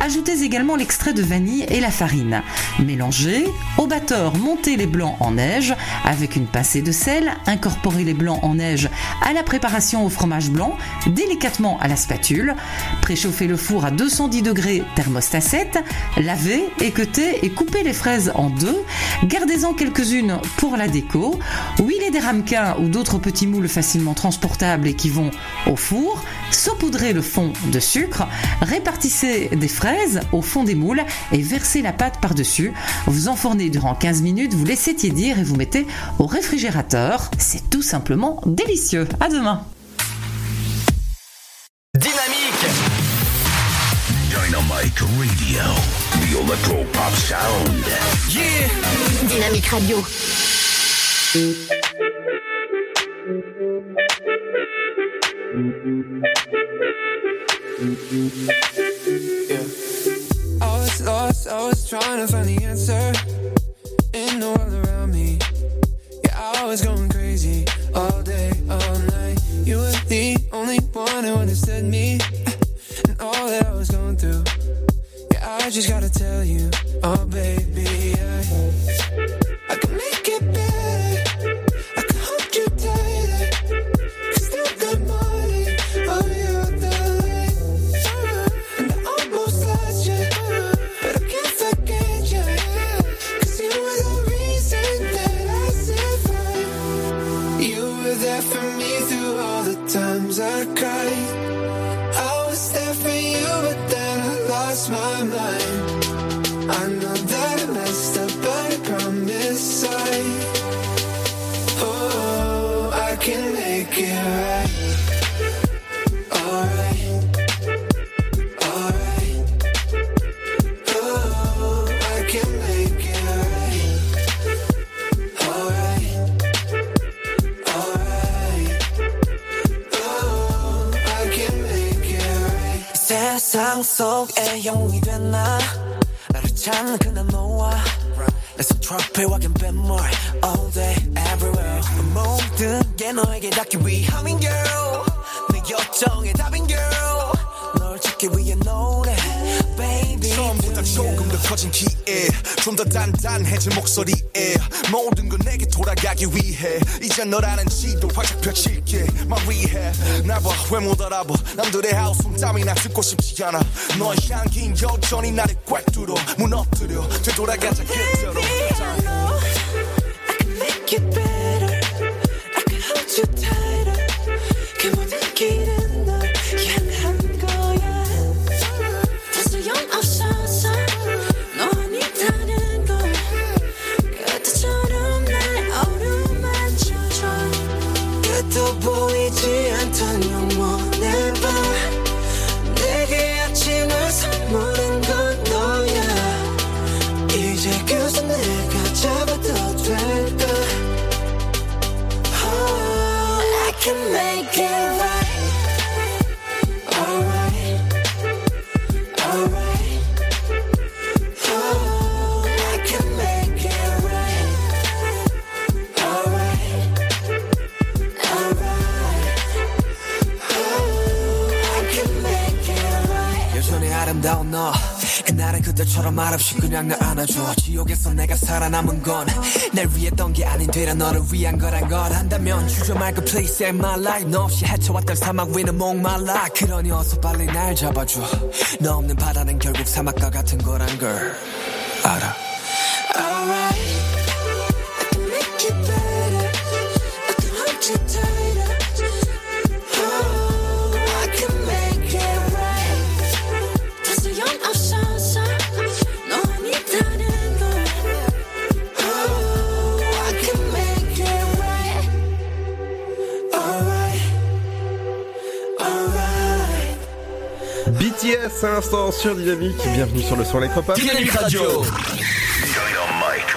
Ajoutez également l'extrait de vanille et la farine. Mélangez. Au batteur, montez les blancs en neige avec une pincée de sel. Incorporez les blancs en neige à la préparation au fromage blanc, délicatement à la spatule. Préchauffez le four à 210 degrés thermostat 7. Lavez, équeutez et coupez les fraises en deux. Gardez-en quelques-unes pour la déco. Huilez des ramequins ou d'autres petits moules facilement transportables et qui vont au four. Saupoudrez le fond de sucre. Répartissez des fraises au fond des moules et versez la pâte par-dessus. Vous enfournez durant 15 minutes, vous laissez tiédir et vous mettez au réfrigérateur. C'est tout simplement délicieux. À demain. Dynamique Dynamite Radio, the electro pop sound. Yeah Dynamique Radio. I was lost, I was trying to find the answer in the world was going crazy all day, all night. You were the only one who understood me and all that I was going through. Yeah, I just gotta tell 이제 너라는 지도 활짝 펼칠게. 말 위해 나봐왜 못 알아봐? 남들의 하우스 땀이나 듣고 싶지 않아. 너의 향긴 여전히 나를 꽉 뚫어. 무너뜨려 되돌아가자 아닌 되려 너를 위한 거란 걸 한다면 주저 말고 please save my life. 너 없이 헤쳐왔던 사막 위는 목말라. 그러니 어서 빨리 날 잡아줘. 너 없는 바다는 결국 사막과 같은 거란 걸 l'instant sur Dynamique. Bienvenue sur le son électropop. Dynamique Radio. Dynamite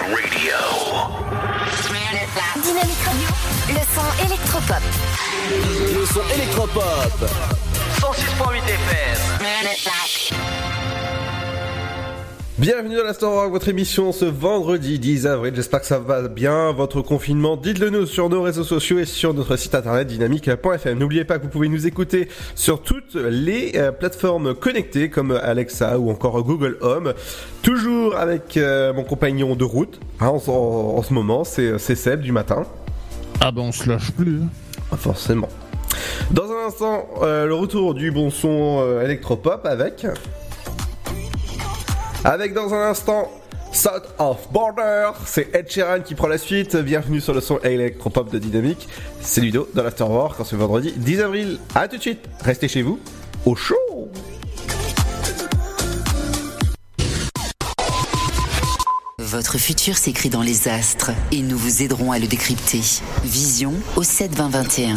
Radio. Dynamique Radio, le son électropop. Le son électropop. 106.8 FM. Bienvenue dans l'Instant Rock, votre émission ce vendredi 10 avril. J'espère que ça va bien, votre confinement. Dites-le nous sur nos réseaux sociaux et sur notre site internet dynamique.fm. N'oubliez pas que vous pouvez nous écouter sur toutes les euh, plateformes connectées comme Alexa ou encore Google Home. Toujours avec euh, mon compagnon de route hein, en, en- en ce moment, c'est Seb du matin. Ah bah on se lâche plus. Pas forcément. Dans un instant, euh, le retour du bon son électropop avec. Avec dans un instant. South of Border, c'est Ed Sheeran qui prend la suite. Bienvenue sur le son électropop de Dynamique. C'est Ludo dans l'Afterwork quand c'est vendredi 10 avril. A tout de suite, restez chez vous, au chaud. Votre futur s'écrit dans les astres et nous vous aiderons à le décrypter. Vision au 72021.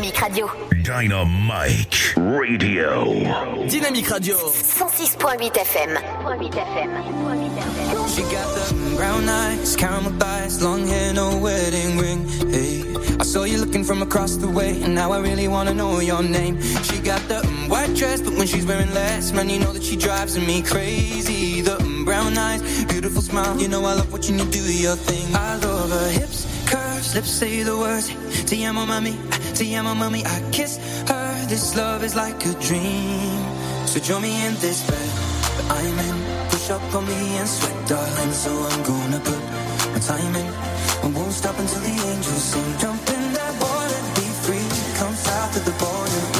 Dynamique Radio. Dynamite Radio. Dynamique Radio. 106.8 FM. She got the brown eyes, caramel thighs, long hair, no wedding ring. Hey, I saw you looking from across the way, and now I really wanna know your name. She got the um, white dress, but when she's wearing less, man, you know that she drives me crazy. The um, brown eyes, beautiful smile, you know I love watching you do your thing. I love her hips, curves, lips say the words. Te amo mami, te amo mami I kiss her, this love is like a dream. So join me in this bed. I'm in Push up on me and sweat darling. So I'm gonna put my time in. I won't stop until the angels sing. Jump in that water, be free. Come south of the border.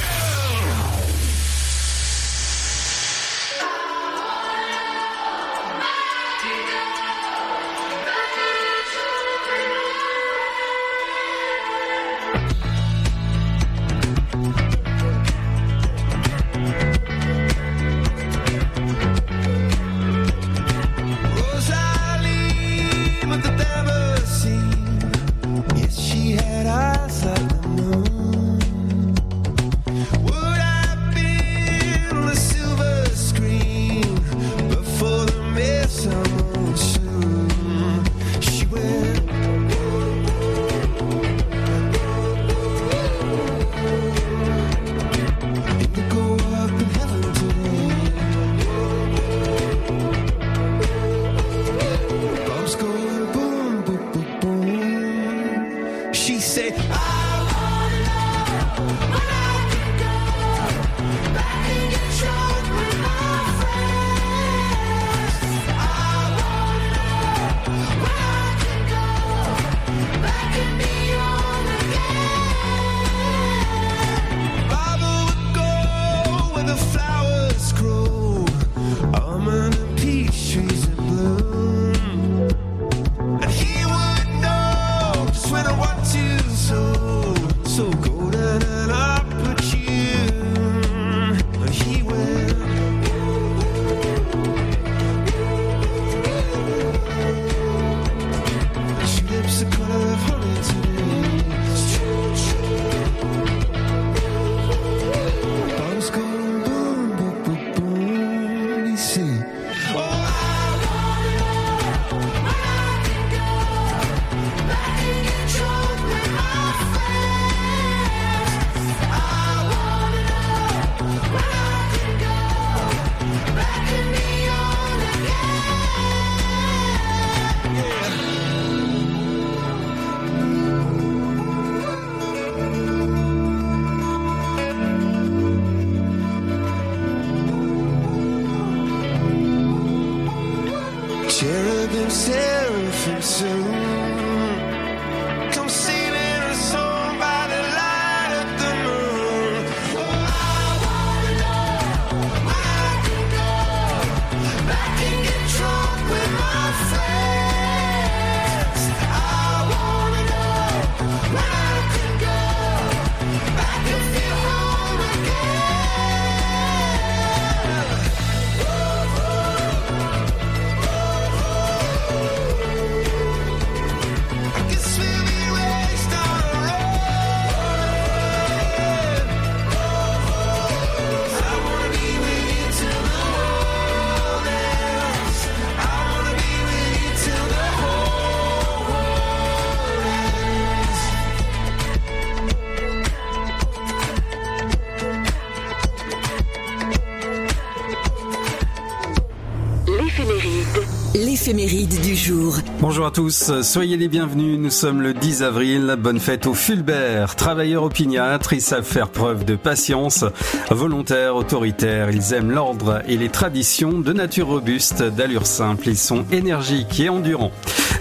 Bonjour à tous, soyez les bienvenus, nous sommes le 10 avril, bonne fête aux Fulbert, travailleurs opiniâtres, ils savent faire preuve de patience, volontaires, autoritaires, ils aiment l'ordre et les traditions de nature robuste, d'allure simple, ils sont énergiques et endurants.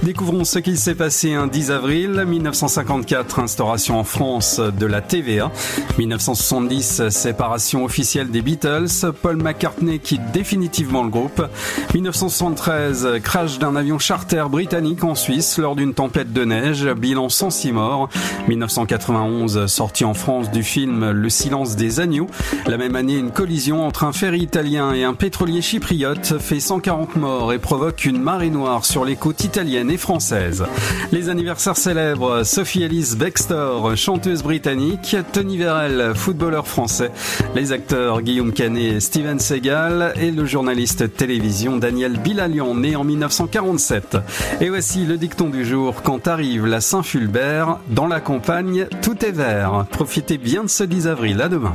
Découvrons ce qu'il s'est passé un 10 avril 1954, instauration en France de la TVA. 1970, séparation officielle des Beatles. Paul McCartney quitte définitivement le groupe. 1973, crash d'un avion charter britannique en Suisse lors d'une tempête de neige. Bilan 106 morts. 1991, sortie en France du film Le silence des agneaux. La même année, une collision entre un ferry italien et un pétrolier chypriote fait 140 morts et provoque une marée noire sur les côtes italiennes française. Les anniversaires célèbres, Sophie Elise Bextor, chanteuse britannique, Tony Verrel, footballeur français, les acteurs Guillaume Canet Steven Seagal et le journaliste télévision Daniel Bilalion, né en 1947. Et voici le dicton du jour, quand arrive la Saint-Fulbert, dans la campagne, tout est vert. Profitez bien de ce 10 avril, à demain.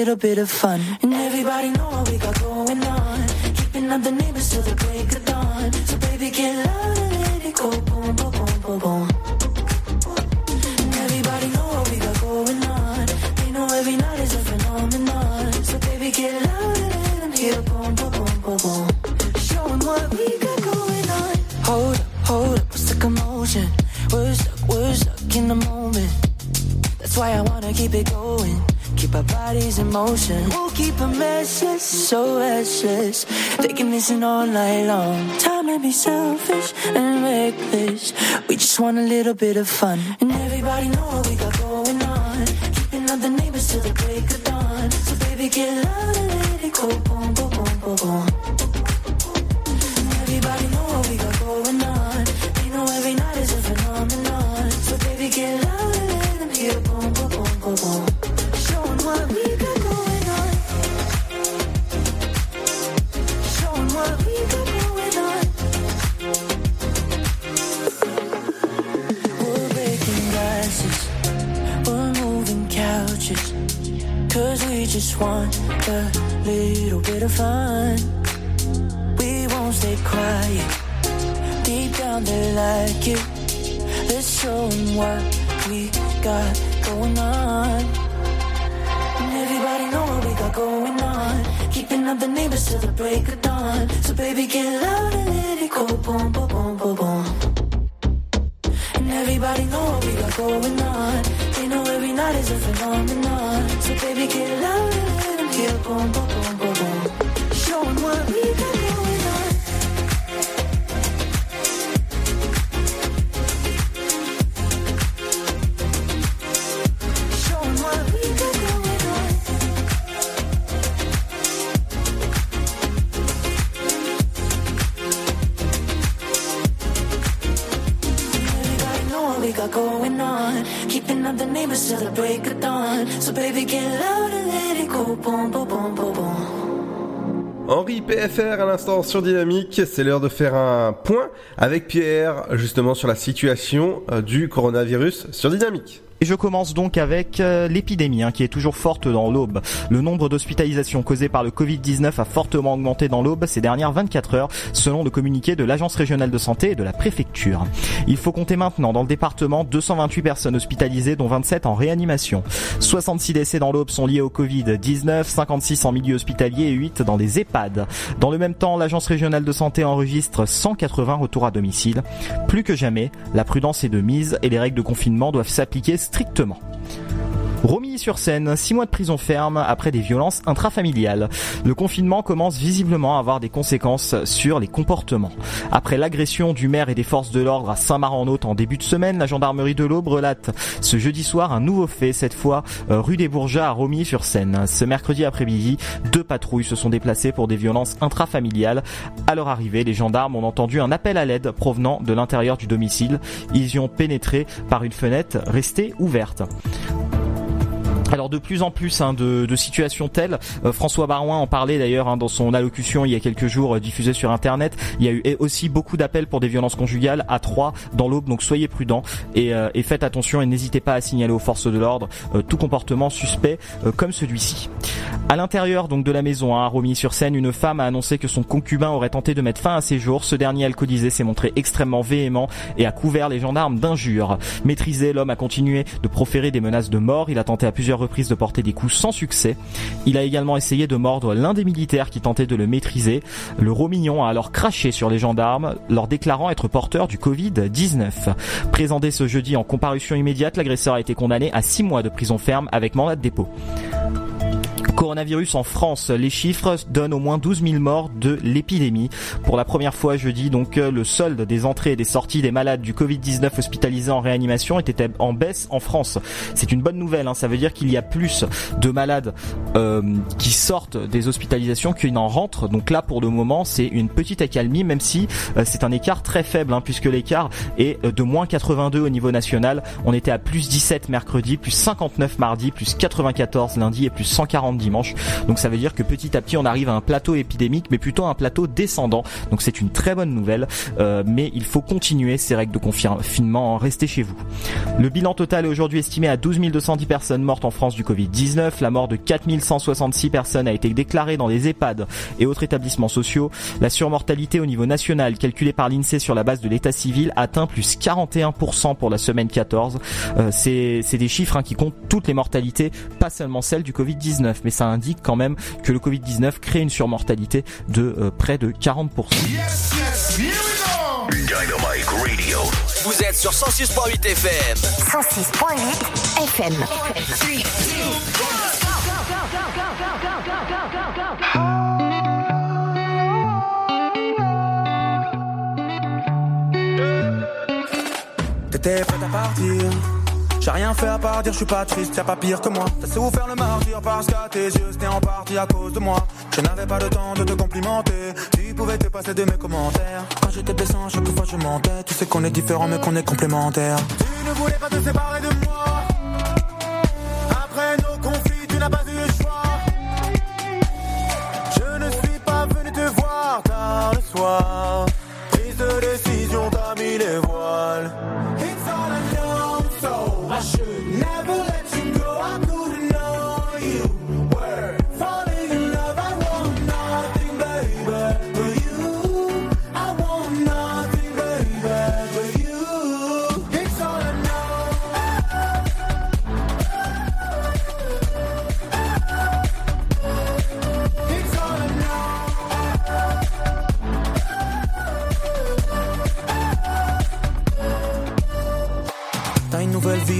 little bit of fun. And everybody know I all night long. Time to be selfish and reckless. We just want a little bit of fun. And everybody know we got fun. We won't stay quiet. Deep down they like it. Let's show 'em what we got going on. And everybody know what we got going on. Keeping up the neighbors till the break of dawn. So baby, get loud and let it go. Boom, boom. À l'instant sur Dynamique, c'est l'heure de faire un point avec Pierre justement sur la situation euh, du coronavirus sur Dynamique. Et je commence donc avec euh, l'épidémie hein, qui est toujours forte dans l'Aube. Le nombre d'hospitalisations causées par le Covid-19 a fortement augmenté dans l'Aube ces dernières 24 heures, selon le communiqué de l'Agence régionale de santé et de la préfecture. Il faut compter maintenant dans le département 228 personnes hospitalisées, dont 27 en réanimation. 66 décès dans l'Aube sont liés au Covid-19, 56 en milieu hospitalier et 8 dans des EHPAD. Dans le même temps, l'Agence régionale de santé enregistre 180 retours à domicile. Plus que jamais, la prudence est de mise et les règles de confinement doivent s'appliquer strictement. Romilly-sur-Seine, 6 mois de prison ferme après des violences intrafamiliales. Le confinement commence visiblement à avoir des conséquences sur les comportements. Après l'agression du maire et des forces de l'ordre à Saint-Marc-en-Haute en début de semaine, la gendarmerie de l'Aube relate ce jeudi soir un nouveau fait, cette fois euh, rue des Bourgeats à Romilly-sur-Seine. Ce mercredi après-midi, deux patrouilles se sont déplacées pour des violences intrafamiliales. À leur arrivée, les gendarmes ont entendu un appel à l'aide provenant de l'intérieur du domicile. Ils y ont pénétré par une fenêtre restée ouverte. Alors de plus en plus hein, de, de situations telles, euh, François Barouin en parlait d'ailleurs hein, dans son allocution il y a quelques jours euh, diffusée sur internet. Il y a eu aussi beaucoup d'appels pour des violences conjugales à Troyes dans l'Aube, donc soyez prudents et, euh, et faites attention et n'hésitez pas à signaler aux forces de l'ordre euh, tout comportement suspect euh, comme celui-ci. À l'intérieur donc de la maison hein, à Romilly-sur-Seine, une femme a annoncé que son concubin aurait tenté de mettre fin à ses jours. Ce dernier alcoolisé s'est montré extrêmement véhément et a couvert les gendarmes d'injures. Maîtrisé, l'homme a continué de proférer des menaces de mort. Il a tenté à plusieurs reprises de porter des coups sans succès. Il a également essayé de mordre l'un des militaires qui tentait de le maîtriser. Le Romignon a alors craché sur les gendarmes, leur déclarant être porteur du Covid-19. Présenté ce jeudi en comparution immédiate, l'agresseur a été condamné à 6 mois de prison ferme avec mandat de dépôt. Coronavirus en France, les chiffres donnent au moins 12 000 morts de l'épidémie. Pour la première fois jeudi, donc le solde des entrées et des sorties des malades du Covid-19 hospitalisés en réanimation était en baisse en France. C'est une bonne nouvelle, hein. ça veut dire qu'il y a plus de malades euh, qui sortent des hospitalisations qu'il n'en rentrent. Donc là, pour le moment, c'est une petite accalmie, même si euh, c'est un écart très faible, hein, puisque l'écart est de moins 82 au niveau national. On était à plus 17 mercredi, plus 59 mardi, plus 94 lundi et plus 140 dimanche. Donc ça veut dire que petit à petit on arrive à un plateau épidémique, mais plutôt un plateau descendant. Donc c'est une très bonne nouvelle, euh, mais il faut continuer ces règles de confinement, restez chez vous. Le bilan total est aujourd'hui estimé à 12 210 personnes mortes en France du Covid-19. La mort de 4 166 personnes a été déclarée dans les EHPAD et autres établissements sociaux. La surmortalité au niveau national, calculée par l'INSEE sur la base de l'état civil, atteint plus 41% pour la semaine 14. Euh, c'est des chiffres hein, qui comptent toutes les mortalités, pas seulement celles du Covid-19, mais ça indique quand même que le Covid-19 crée une surmortalité de euh, près de 40%. Dynamite Radio. Vous êtes sur 106.8 FM. 106.8 FM. T'étais prête à partir. J'ai rien fait à part dire je suis pas triste, y'a pas pire que moi. T'as su faire le martyr parce qu'à tes yeux c'était en partie à cause de moi. Je n'avais pas le temps de te complimenter. Tu pouvais te passer de mes commentaires. Quand j'étais blessant, chaque fois je mentais. Tu sais qu'on est différents mais qu'on est complémentaires. Tu ne voulais pas te séparer de moi. Après nos conflits, tu n'as pas eu le choix. Je ne suis pas venu te voir tard le soir. Prise de décision, t'as mis les voiles. Should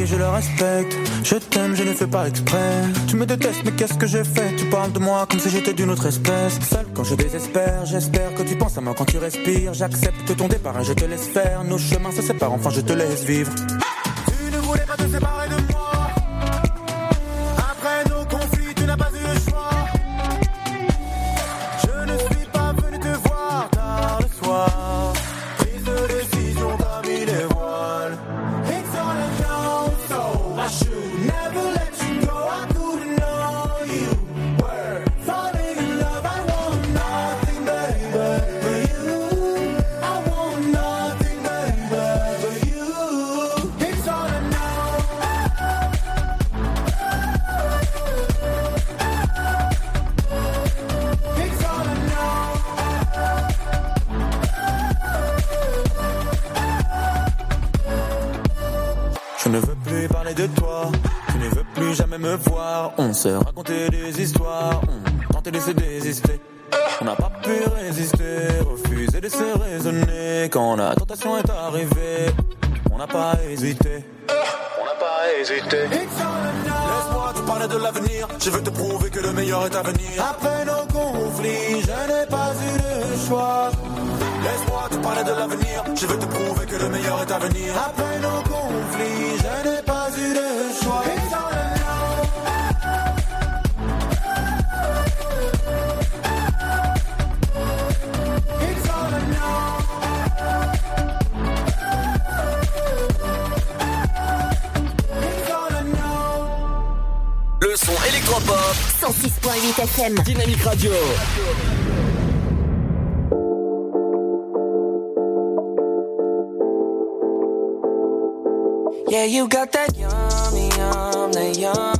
je le respecte. Je t'aime, je ne fais pas exprès. Tu me détestes, mais qu'est-ce que j'ai fait Tu parles de moi comme si j'étais d'une autre espèce. Seul quand je désespère, j'espère que tu penses à moi quand tu respires. J'accepte ton départ et je te laisse faire. Nos chemins se séparent, enfin je te laisse vivre. Tu ne voulais pas te séparer de moi. Jamais me voir. On s'est raconté des histoires, on tentait de se désister. On n'a pas pu résister, refuser de se raisonner. Quand la tentation est arrivée, on n'a pas hésité. On n'a pas hésité. Laisse-moi te parler de l'avenir. Je veux te prouver que le meilleur est à venir. Après nos conflits, je n'ai pas eu de choix. Laisse-moi te parler de l'avenir. Je veux te prouver que le meilleur est à venir. Après nos conflits, je n'ai pas eu de choix. Le son électropop. 106.8 FM. Dynamique Radio. Yeah, you got that yummy, yum, that yummy, yum,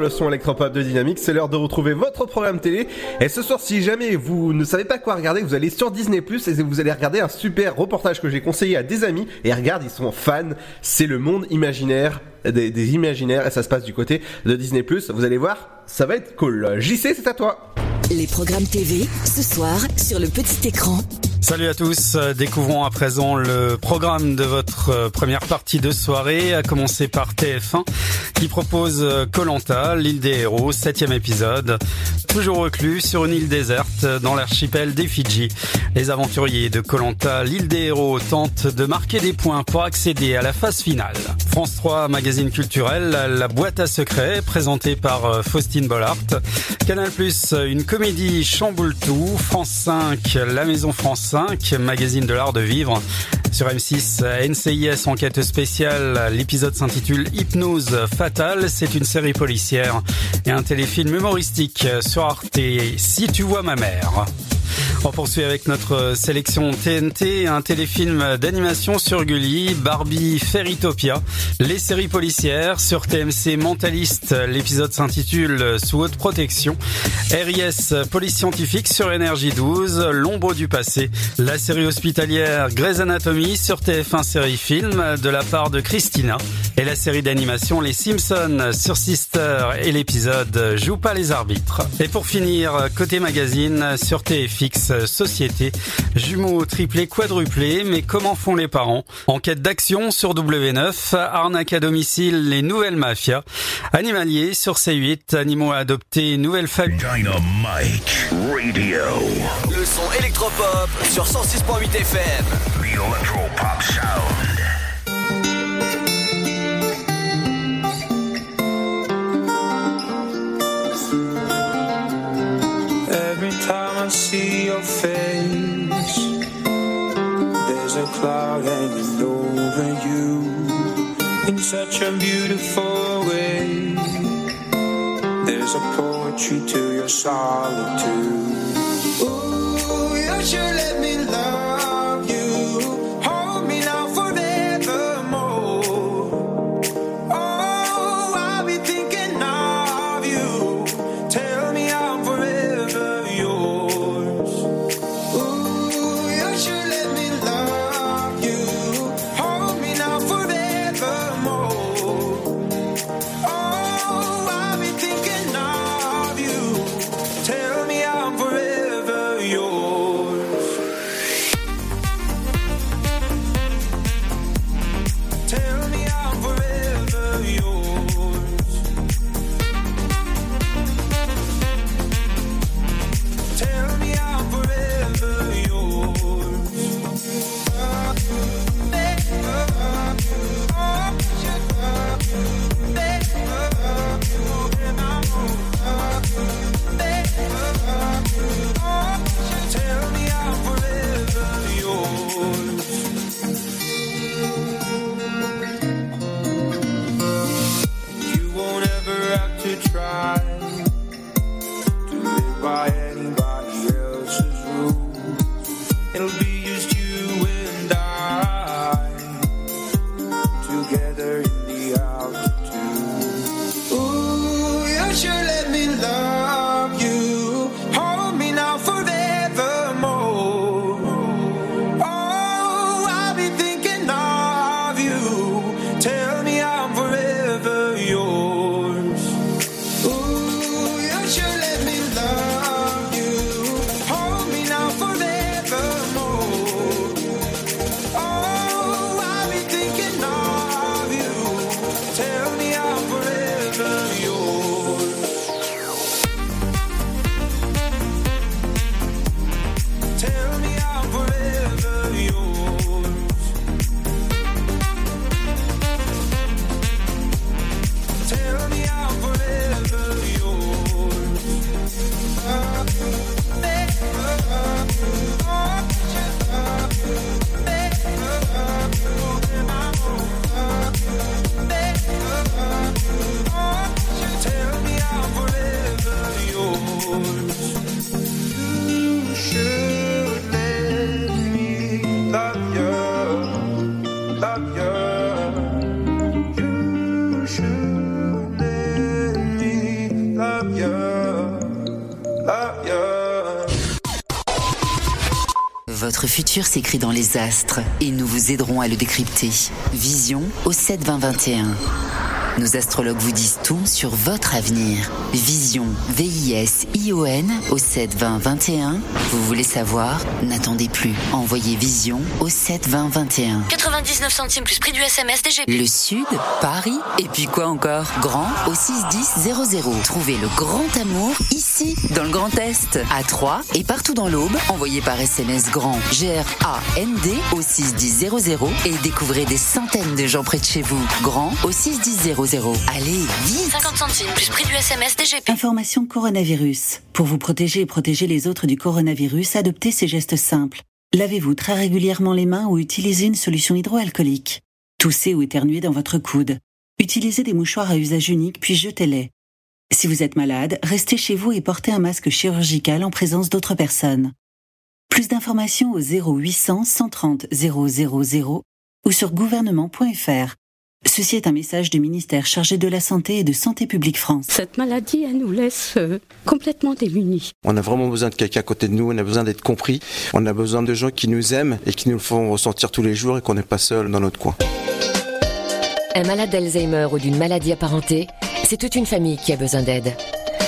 Le son électropop de Dynamique. C'est l'heure de retrouver votre programme télé. Et ce soir, si jamais vous ne savez pas quoi regarder, vous allez sur Disney Plus et vous allez regarder un super reportage que j'ai conseillé à des amis. Et regarde, ils sont fans. C'est le monde imaginaire des, des imaginaires et ça se passe du côté de Disney Plus. Vous allez voir, ça va être cool. JC, c'est à toi. Les programmes TV, ce soir, sur le petit écran. Salut à tous, Euh, découvrons à présent le programme de votre euh, première partie de soirée, à commencer par TF1 qui propose Colanta, l'île des héros, septième épisode, toujours reclus sur une île déserte dans l'archipel des Fidji. Les aventuriers de Colanta, l'île des héros tentent de marquer des points pour accéder à la phase finale. France 3, magazine culturel, la boîte à secrets, présentée par euh, Faustine Bollard. Canal Plus, une comédie chamboule tout. France 5, la maison France 5, magazine de l'art de vivre. Sur M6, NCIS enquête spéciale, l'épisode s'intitule Hypnose fatale, c'est une série policière et un téléfilm humoristique sur Arte, Si tu vois ma mère. On poursuit avec notre sélection TNT, un téléfilm d'animation sur Gulli, Barbie Fairytopia, les séries policières sur TMC Mentaliste, l'épisode s'intitule Sous haute protection, RIS Police scientifique sur Énergie 12, L'ombre du passé, la série hospitalière Grey's Anatomy sur TF1 série film de la part de Christina. Et la série d'animation Les Simpsons sur Sister. Et l'épisode Joue pas les arbitres. Et pour finir, côté magazine sur TFX Société, jumeaux triplés quadruplés, mais comment font les parents? Enquête d'action sur W9, arnaque à domicile, les nouvelles mafias, animaliers sur C8, animaux à adopter, nouvelle famille. Dynamite Radio. Le son électropop sur 106.8 FM. The Electropop Sound. I see your face, there's a cloud hanging over you in such a beautiful way. There's a poetry to your solitude. Ooh, you should let me love futur s'écrit dans les astres et nous vous aiderons à le décrypter. Vision au 7 20 21. Nos astrologues vous disent tout sur votre avenir. Vision, V-I-S-I-O-N au 7 20 21. Vous voulez savoir? N'attendez plus. Envoyez Vision au 7 20 21. 99 centimes plus prix du SMS DGP. Le Sud, Paris, et puis quoi encore? Grand au 61000. Trouvez le grand amour ici, dans le Grand Est, à Troyes et partout dans l'Aube. Envoyez par SMS grand G-R-A-N-D au 61000 et découvrez des centaines de gens près de chez vous. Grand au 61000. Allez, vite 50 centimes plus prix du SMS DGP. Information coronavirus. Pour vous protéger et protéger les autres du coronavirus, adoptez ces gestes simples. Lavez-vous très régulièrement les mains ou utilisez une solution hydroalcoolique. Toussez ou éternuez dans votre coude. Utilisez des mouchoirs à usage unique puis jetez-les. Si vous êtes malade, restez chez vous et portez un masque chirurgical en présence d'autres personnes. Plus d'informations au 0800 130 000 ou sur gouvernement.fr. Ceci est un message du ministère chargé de la Santé et de Santé publique France. Cette maladie, elle nous laisse euh, complètement démunis. On a vraiment besoin de quelqu'un à côté de nous, on a besoin d'être compris, on a besoin de gens qui nous aiment et qui nous le font ressentir tous les jours et qu'on n'est pas seul dans notre coin. Un malade d'Alzheimer ou d'une maladie apparentée, c'est toute une famille qui a besoin d'aide.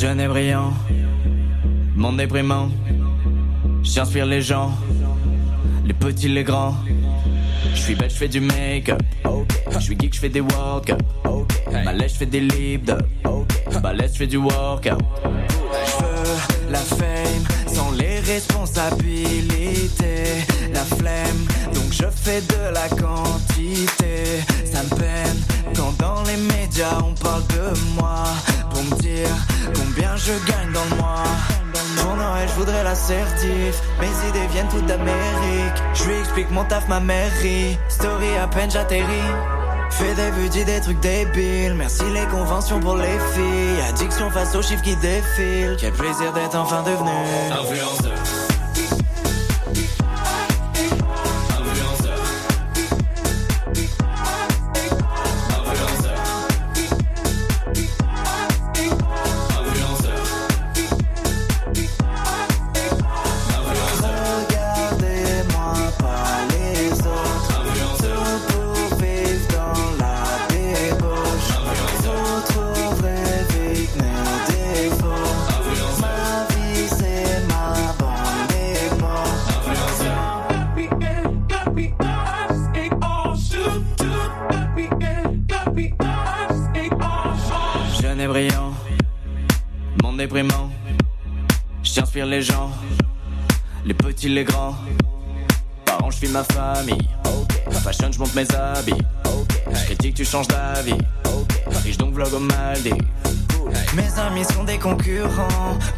Jeune et brillant, monde déprimant. J'inspire les gens, les petits, les grands. Je suis bête, je fais du make-up. Je suis geek, je fais des work-up. Balèze, je fais des lip Balèze, je fais du workout. Je veux la fame sans les responsabilités. La flemme, je fais de la quantité. Ça me peine quand dans les médias on parle de moi. Pour me dire combien je gagne dans le mois. Pour Noël, je voudrais l'assertif. Mes idées viennent toutes d'Amérique. Je lui explique mon taf, ma mairie. Story à peine j'atterris. Fais des dis des trucs débiles. Merci les conventions pour les filles. Addiction face aux chiffres qui défilent. Quel plaisir d'être enfin devenu. Influenceur.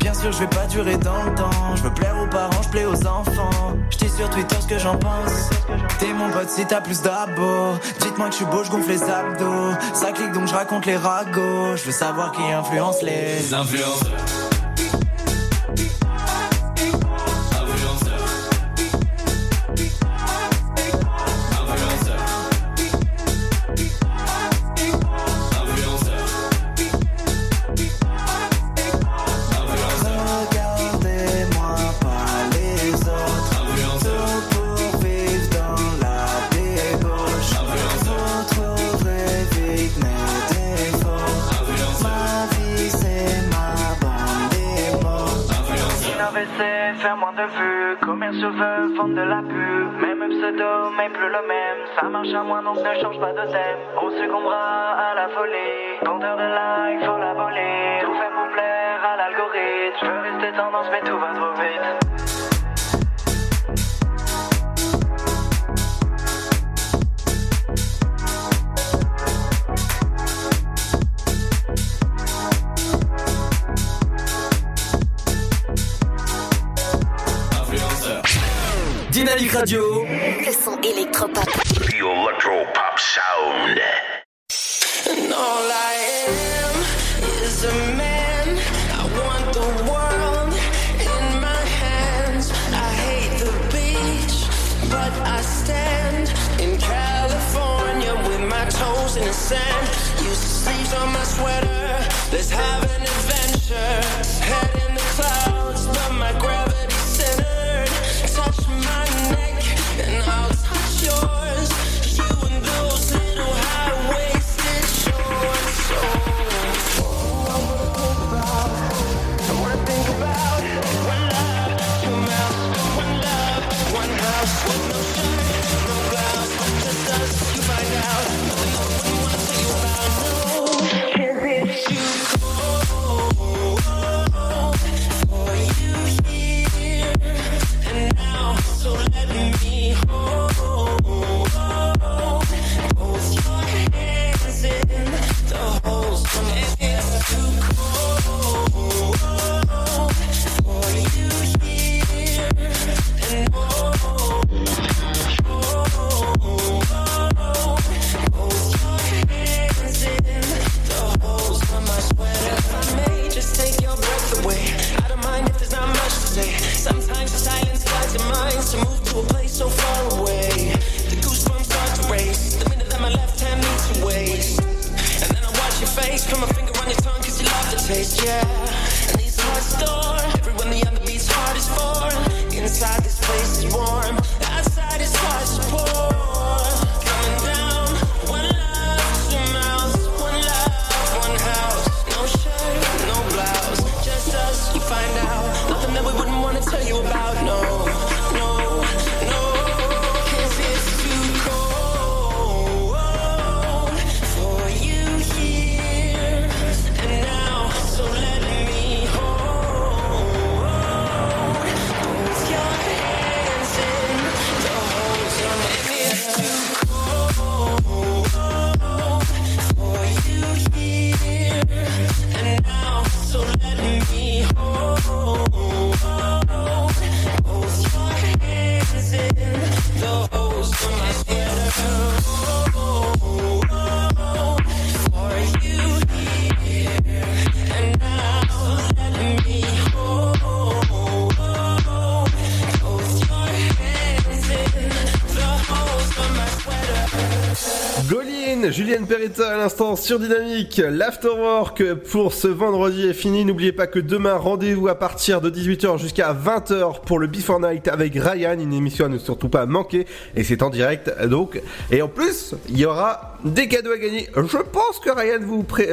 Bien sûr, je vais pas durer dans le temps. Je veux plaire aux parents, je plais aux enfants. Je dis sur Twitter ce que j'en pense. T'es mon pote si t'as plus d'abos. Dites-moi que je suis beau, je gonfle les abdos. Ça clique donc je raconte les ragots. Je veux savoir qui influence les influenceurs. ne change pas de thème. On succombera à la folie. Vendeur de like, faut l'abolir. Tout fait pour plaire à l'algorithme. Je veux rester tendance, mais tout va trop vite. Dynamique Radio Liliane Peretta à l'instant sur Dynamique. L'Afterwork pour ce vendredi est fini. N'oubliez pas que demain, rendez-vous à partir de 18h jusqu'à 20h pour le Before Night avec Ryan. Une émission à ne surtout pas manquer. Et c'est en direct donc. Et en plus, il y aura des cadeaux à gagner, je pense pense que Ryan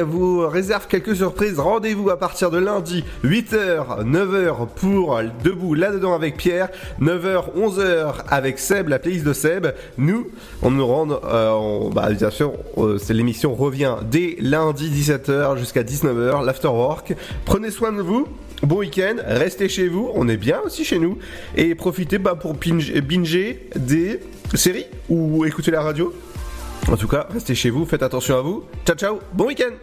vous, réserve quelques surprises. Rendez-vous à partir de lundi, 8h, 9h pour Debout là-dedans avec Pierre, 9h, 11h avec Seb, la playlist de Seb. Nous, on nous rend, euh, bah, bien sûr, euh, l'émission revient dès lundi 17h jusqu'à 19h, l'afterwork. Prenez soin de vous. Bon week-end, restez chez vous, on est bien aussi chez nous, et profitez bah, pour binger des séries ou écouter la radio. En tout cas, restez chez vous, faites attention à vous. Ciao ciao, bon week-end.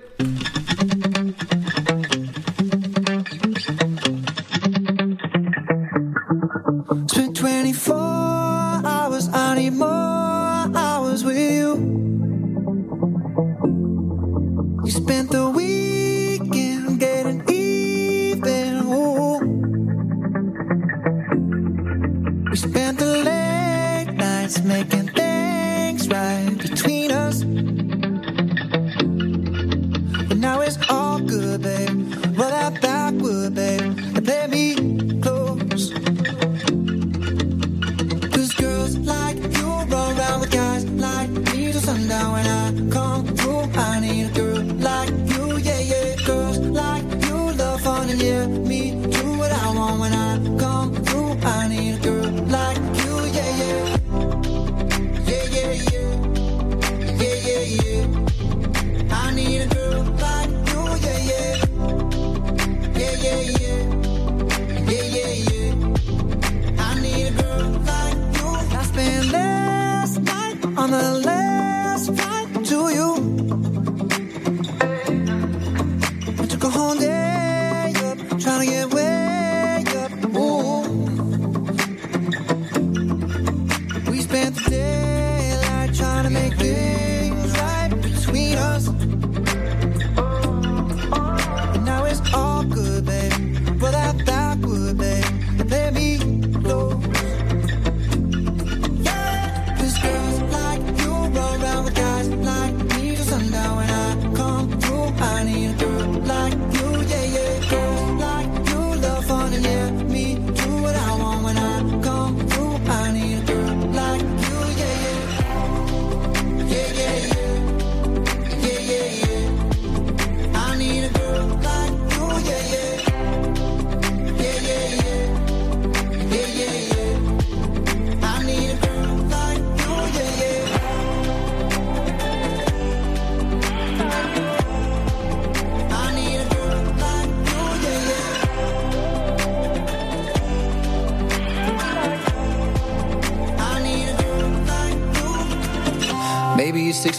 Making It's all good, babe. Well, out that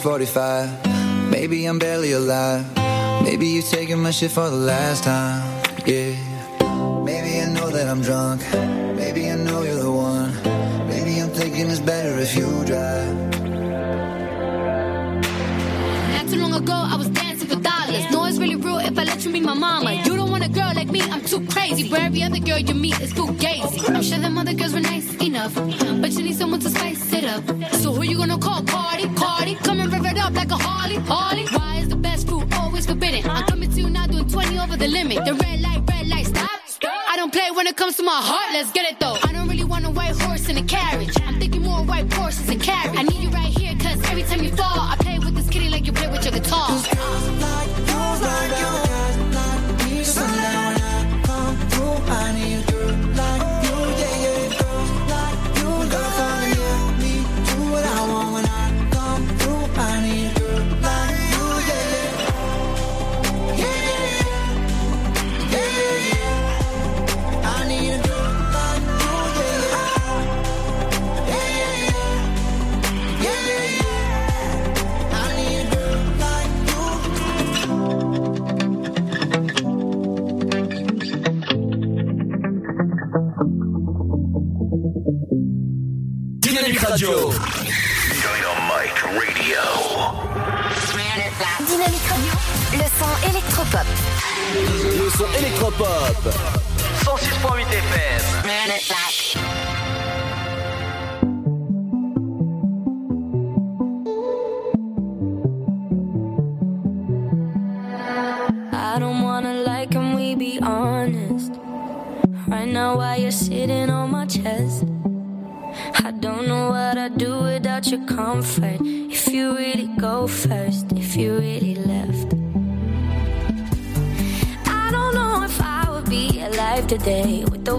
Maybe it's 6:45. Maybe I'm barely alive. Maybe you're taking my shit for the last time. Yeah. Maybe I know that I'm drunk. Maybe I know you're the one. Maybe I'm thinking it's better if you drive. Not too long ago, I was dancing for dollars. No, it's really real if I let you be my mama. You don't want a girl like me, I'm too crazy. Where every other girl you meet is too gazy. I'm sure them other girls were nice enough, but you need someone to spice it up. So who you gonna call? Cardi, Harley, Harley. Why is the best food always forbidden? I'm coming to you now doing 20 over the limit. The red light, red light, stop. I don't play when it comes to my heart, let's get it though. I don't really want a white horse in a carriage. I'm thinking more white horses and carriage. Son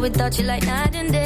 without you, like night and day.